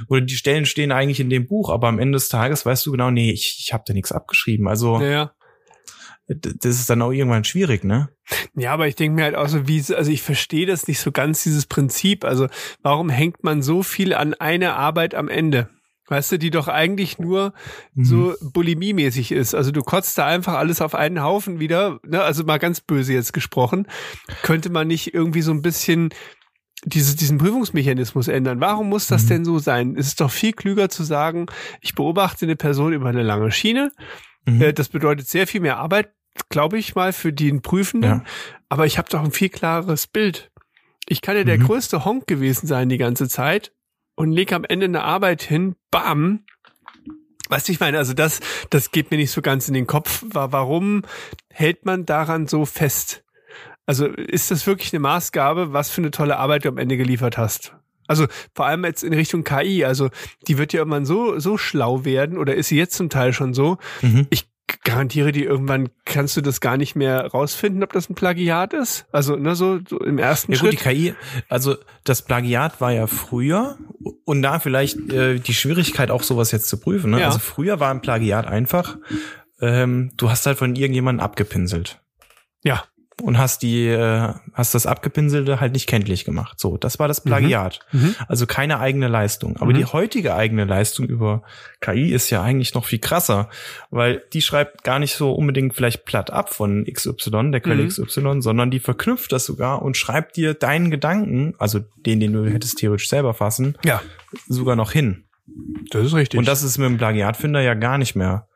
oder die Stellen stehen eigentlich in dem Buch, aber am Ende des Tages weißt du genau, nee, ich, ich habe da nichts abgeschrieben. Also Ja. das ist dann auch irgendwann schwierig, ne? Ja, aber ich denke mir halt auch so, wie, also ich verstehe das nicht so ganz, dieses Prinzip. Also warum hängt man so viel an eine Arbeit am Ende? Weißt du, die doch eigentlich nur Mhm. so bulimiemäßig ist. Also du kotzt da einfach alles auf einen Haufen wieder, ne? also mal ganz böse jetzt gesprochen. Könnte man nicht irgendwie so ein bisschen diese, diesen Prüfungsmechanismus ändern? Warum muss das Mhm. denn so sein? Es ist doch viel klüger zu sagen, ich beobachte eine Person über eine lange Schiene. Mhm. Äh, Das bedeutet sehr viel mehr Arbeit, glaube ich mal, für den Prüfenden. Ja. Aber ich habe doch ein viel klareres Bild. Ich kann ja der Mhm. größte Honk gewesen sein die ganze Zeit und leg am Ende eine Arbeit hin, bam. Weißt du, ich meine, also das, das geht mir nicht so ganz in den Kopf. Wa- Warum hält man daran so fest? Also ist das wirklich eine Maßgabe, was für eine tolle Arbeit du am Ende geliefert hast? Also vor allem jetzt in Richtung KI. Also die wird ja irgendwann so, so schlau werden oder ist sie jetzt zum Teil schon so, Mhm. ich garantiere dir, irgendwann kannst du das gar nicht mehr rausfinden, ob das ein Plagiat ist. Also, ne, so, so im ersten Ja gut, die Schritt. KI, also das Plagiat war ja früher und da vielleicht äh, die Schwierigkeit auch sowas jetzt zu prüfen. Ne? Ja. Also früher war ein Plagiat einfach, ähm, du hast halt von irgendjemandem abgepinselt Ja. Und hast die, äh, hast das abgepinselte halt nicht kenntlich gemacht. So, das war das Plagiat. Mhm. Also keine eigene Leistung. Aber Mhm. die heutige eigene Leistung über KI ist ja eigentlich noch viel krasser, weil die schreibt gar nicht so unbedingt vielleicht platt ab von XY, der Quelle Mhm. XY, sondern die verknüpft das sogar und schreibt dir deinen Gedanken, also den, den du hättest theoretisch selber fassen, Ja, sogar noch hin. das ist richtig. Und das ist mit dem Plagiatfinder ja gar nicht mehr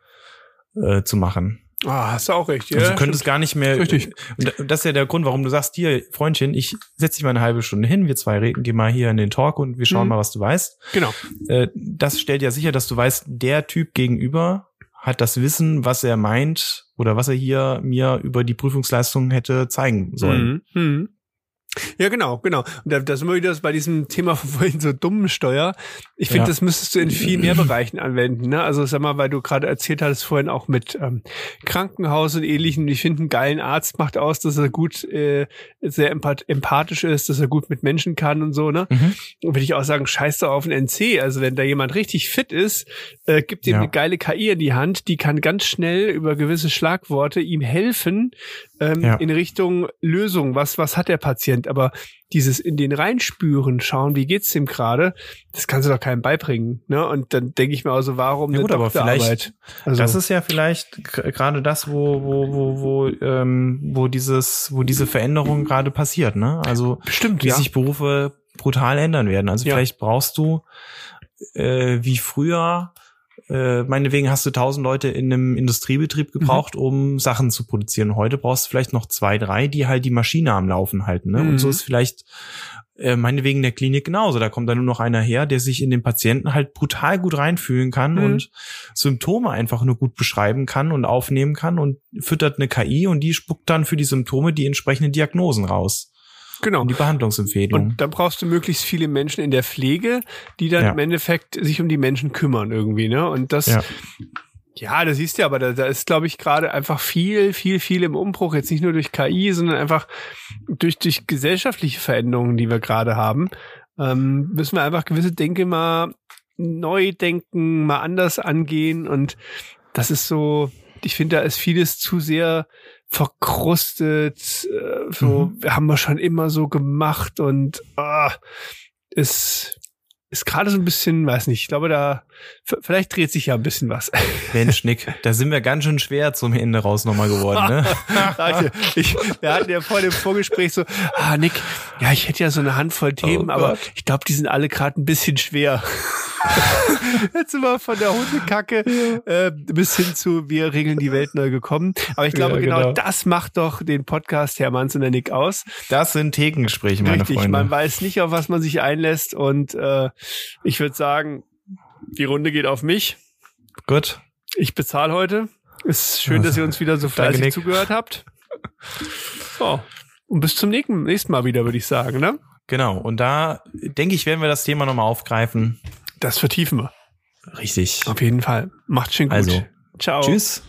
äh, zu machen. Ah, hast du auch recht. Ja, Also du könntest gar nicht mehr. Richtig. Und das ist ja der Grund, warum du sagst, hier, Freundchen, ich setze dich mal eine halbe Stunde hin, wir zwei reden, geh mal hier in den Talk und wir schauen Mhm. mal, was du weißt. Genau. Äh, das stellt ja sicher, dass du weißt, der Typ gegenüber hat das Wissen, was er meint oder was er hier mir über die Prüfungsleistung hätte zeigen sollen. Mhm. Mhm. Ja, genau, genau. Und da, da sind wir wieder bei diesem Thema von [laughs] vorhin so dummen Steuer. Ich finde, Ja. das müsstest du in viel mehr [clears throat] Bereichen anwenden. Ne? Also sag mal, weil du gerade erzählt hattest vorhin auch mit ähm, Krankenhaus und ähnlichem. Ich finde, einen geilen Arzt macht aus, dass er gut, äh, sehr empath empathisch ist, dass er gut mit Menschen kann und so. Ne? Mhm. Und würde ich auch sagen, scheiß doch auf einen NC. Also wenn da jemand richtig fit ist, äh, gibt ihm Ja. eine geile KI in die Hand, die kann ganz schnell über gewisse Schlagworte ihm helfen ähm, Ja. in Richtung Lösung. Was, was hat der Patient? Aber dieses in den reinspüren, schauen, wie geht's dem gerade, das kannst du doch keinem beibringen. Ne? Und dann denke ich mir also, warum Ja gut, aber vielleicht- Also, Das ist ja vielleicht gerade das, wo, wo, wo, wo, ähm, wo dieses, wo diese Veränderung gerade passiert, ne? Also bestimmt, wie ja. sich Berufe brutal ändern werden. Also Ja. vielleicht brauchst du äh, wie früher, äh, meinetwegen hast du tausend Leute in einem Industriebetrieb gebraucht, um Sachen zu produzieren. Heute brauchst du vielleicht noch zwei, drei, die halt die Maschine am Laufen halten. Ne? Mhm. Und so ist vielleicht äh, meinetwegen der Klinik genauso. Da kommt dann nur noch einer her, der sich in den Patienten halt brutal gut reinfühlen kann Mhm. und Symptome einfach nur gut beschreiben kann und aufnehmen kann und füttert eine KI und die spuckt dann für die Symptome die entsprechenden Diagnosen raus genau. und die Behandlungsempfehlungen. Und dann brauchst du möglichst viele Menschen in der Pflege, die dann Ja. im Endeffekt sich um die Menschen kümmern irgendwie, ne? Und das, ja, Ja. das siehst du ja, aber da, da ist, glaube ich, gerade einfach viel, viel, viel im Umbruch. Jetzt nicht nur durch KI, sondern einfach durch, durch gesellschaftliche Veränderungen, die wir gerade haben. Ähm, müssen wir einfach gewisse Denke mal neu denken, mal anders angehen. Und das ist so, ich finde, da ist vieles zu sehr verkrustet. Äh, so, Mhm. haben wir schon immer so gemacht und ah, ist, ist gerade so ein bisschen, weiß nicht, ich glaube, da vielleicht dreht sich ja ein bisschen was. [laughs] Mensch, Nick, da sind wir ganz schön schwer zum Ende raus nochmal geworden, ne? [laughs] Ich, wir hatten ja vor dem Vorgespräch so, ah Nick, ja, ich hätte ja so eine Handvoll Themen, Oh aber ich glaube, die sind alle gerade ein bisschen schwer. [laughs] Jetzt sind wir von der Hundekacke äh, bis hin zu wir regeln die Welt neu gekommen. Aber ich glaube, Ja, genau, genau. das macht doch den Podcast Herr Manns und der Nick aus. Das sind Thekengespräche, meine Richtig, Freunde. man weiß nicht, auf was man sich einlässt und äh, ich würde sagen, die Runde geht auf mich. Gut. Ich bezahle heute. Ist schön, dass ihr uns wieder so [laughs] Danke, fleißig Nick. zugehört habt. So. Und bis zum nächsten nächsten Mal wieder, würde ich sagen, ne? Genau. Und da denke ich, werden wir das Thema nochmal aufgreifen das vertiefen wir. Richtig. Auf jeden Fall. Macht's schön gut. Also, Ciao. Tschüss.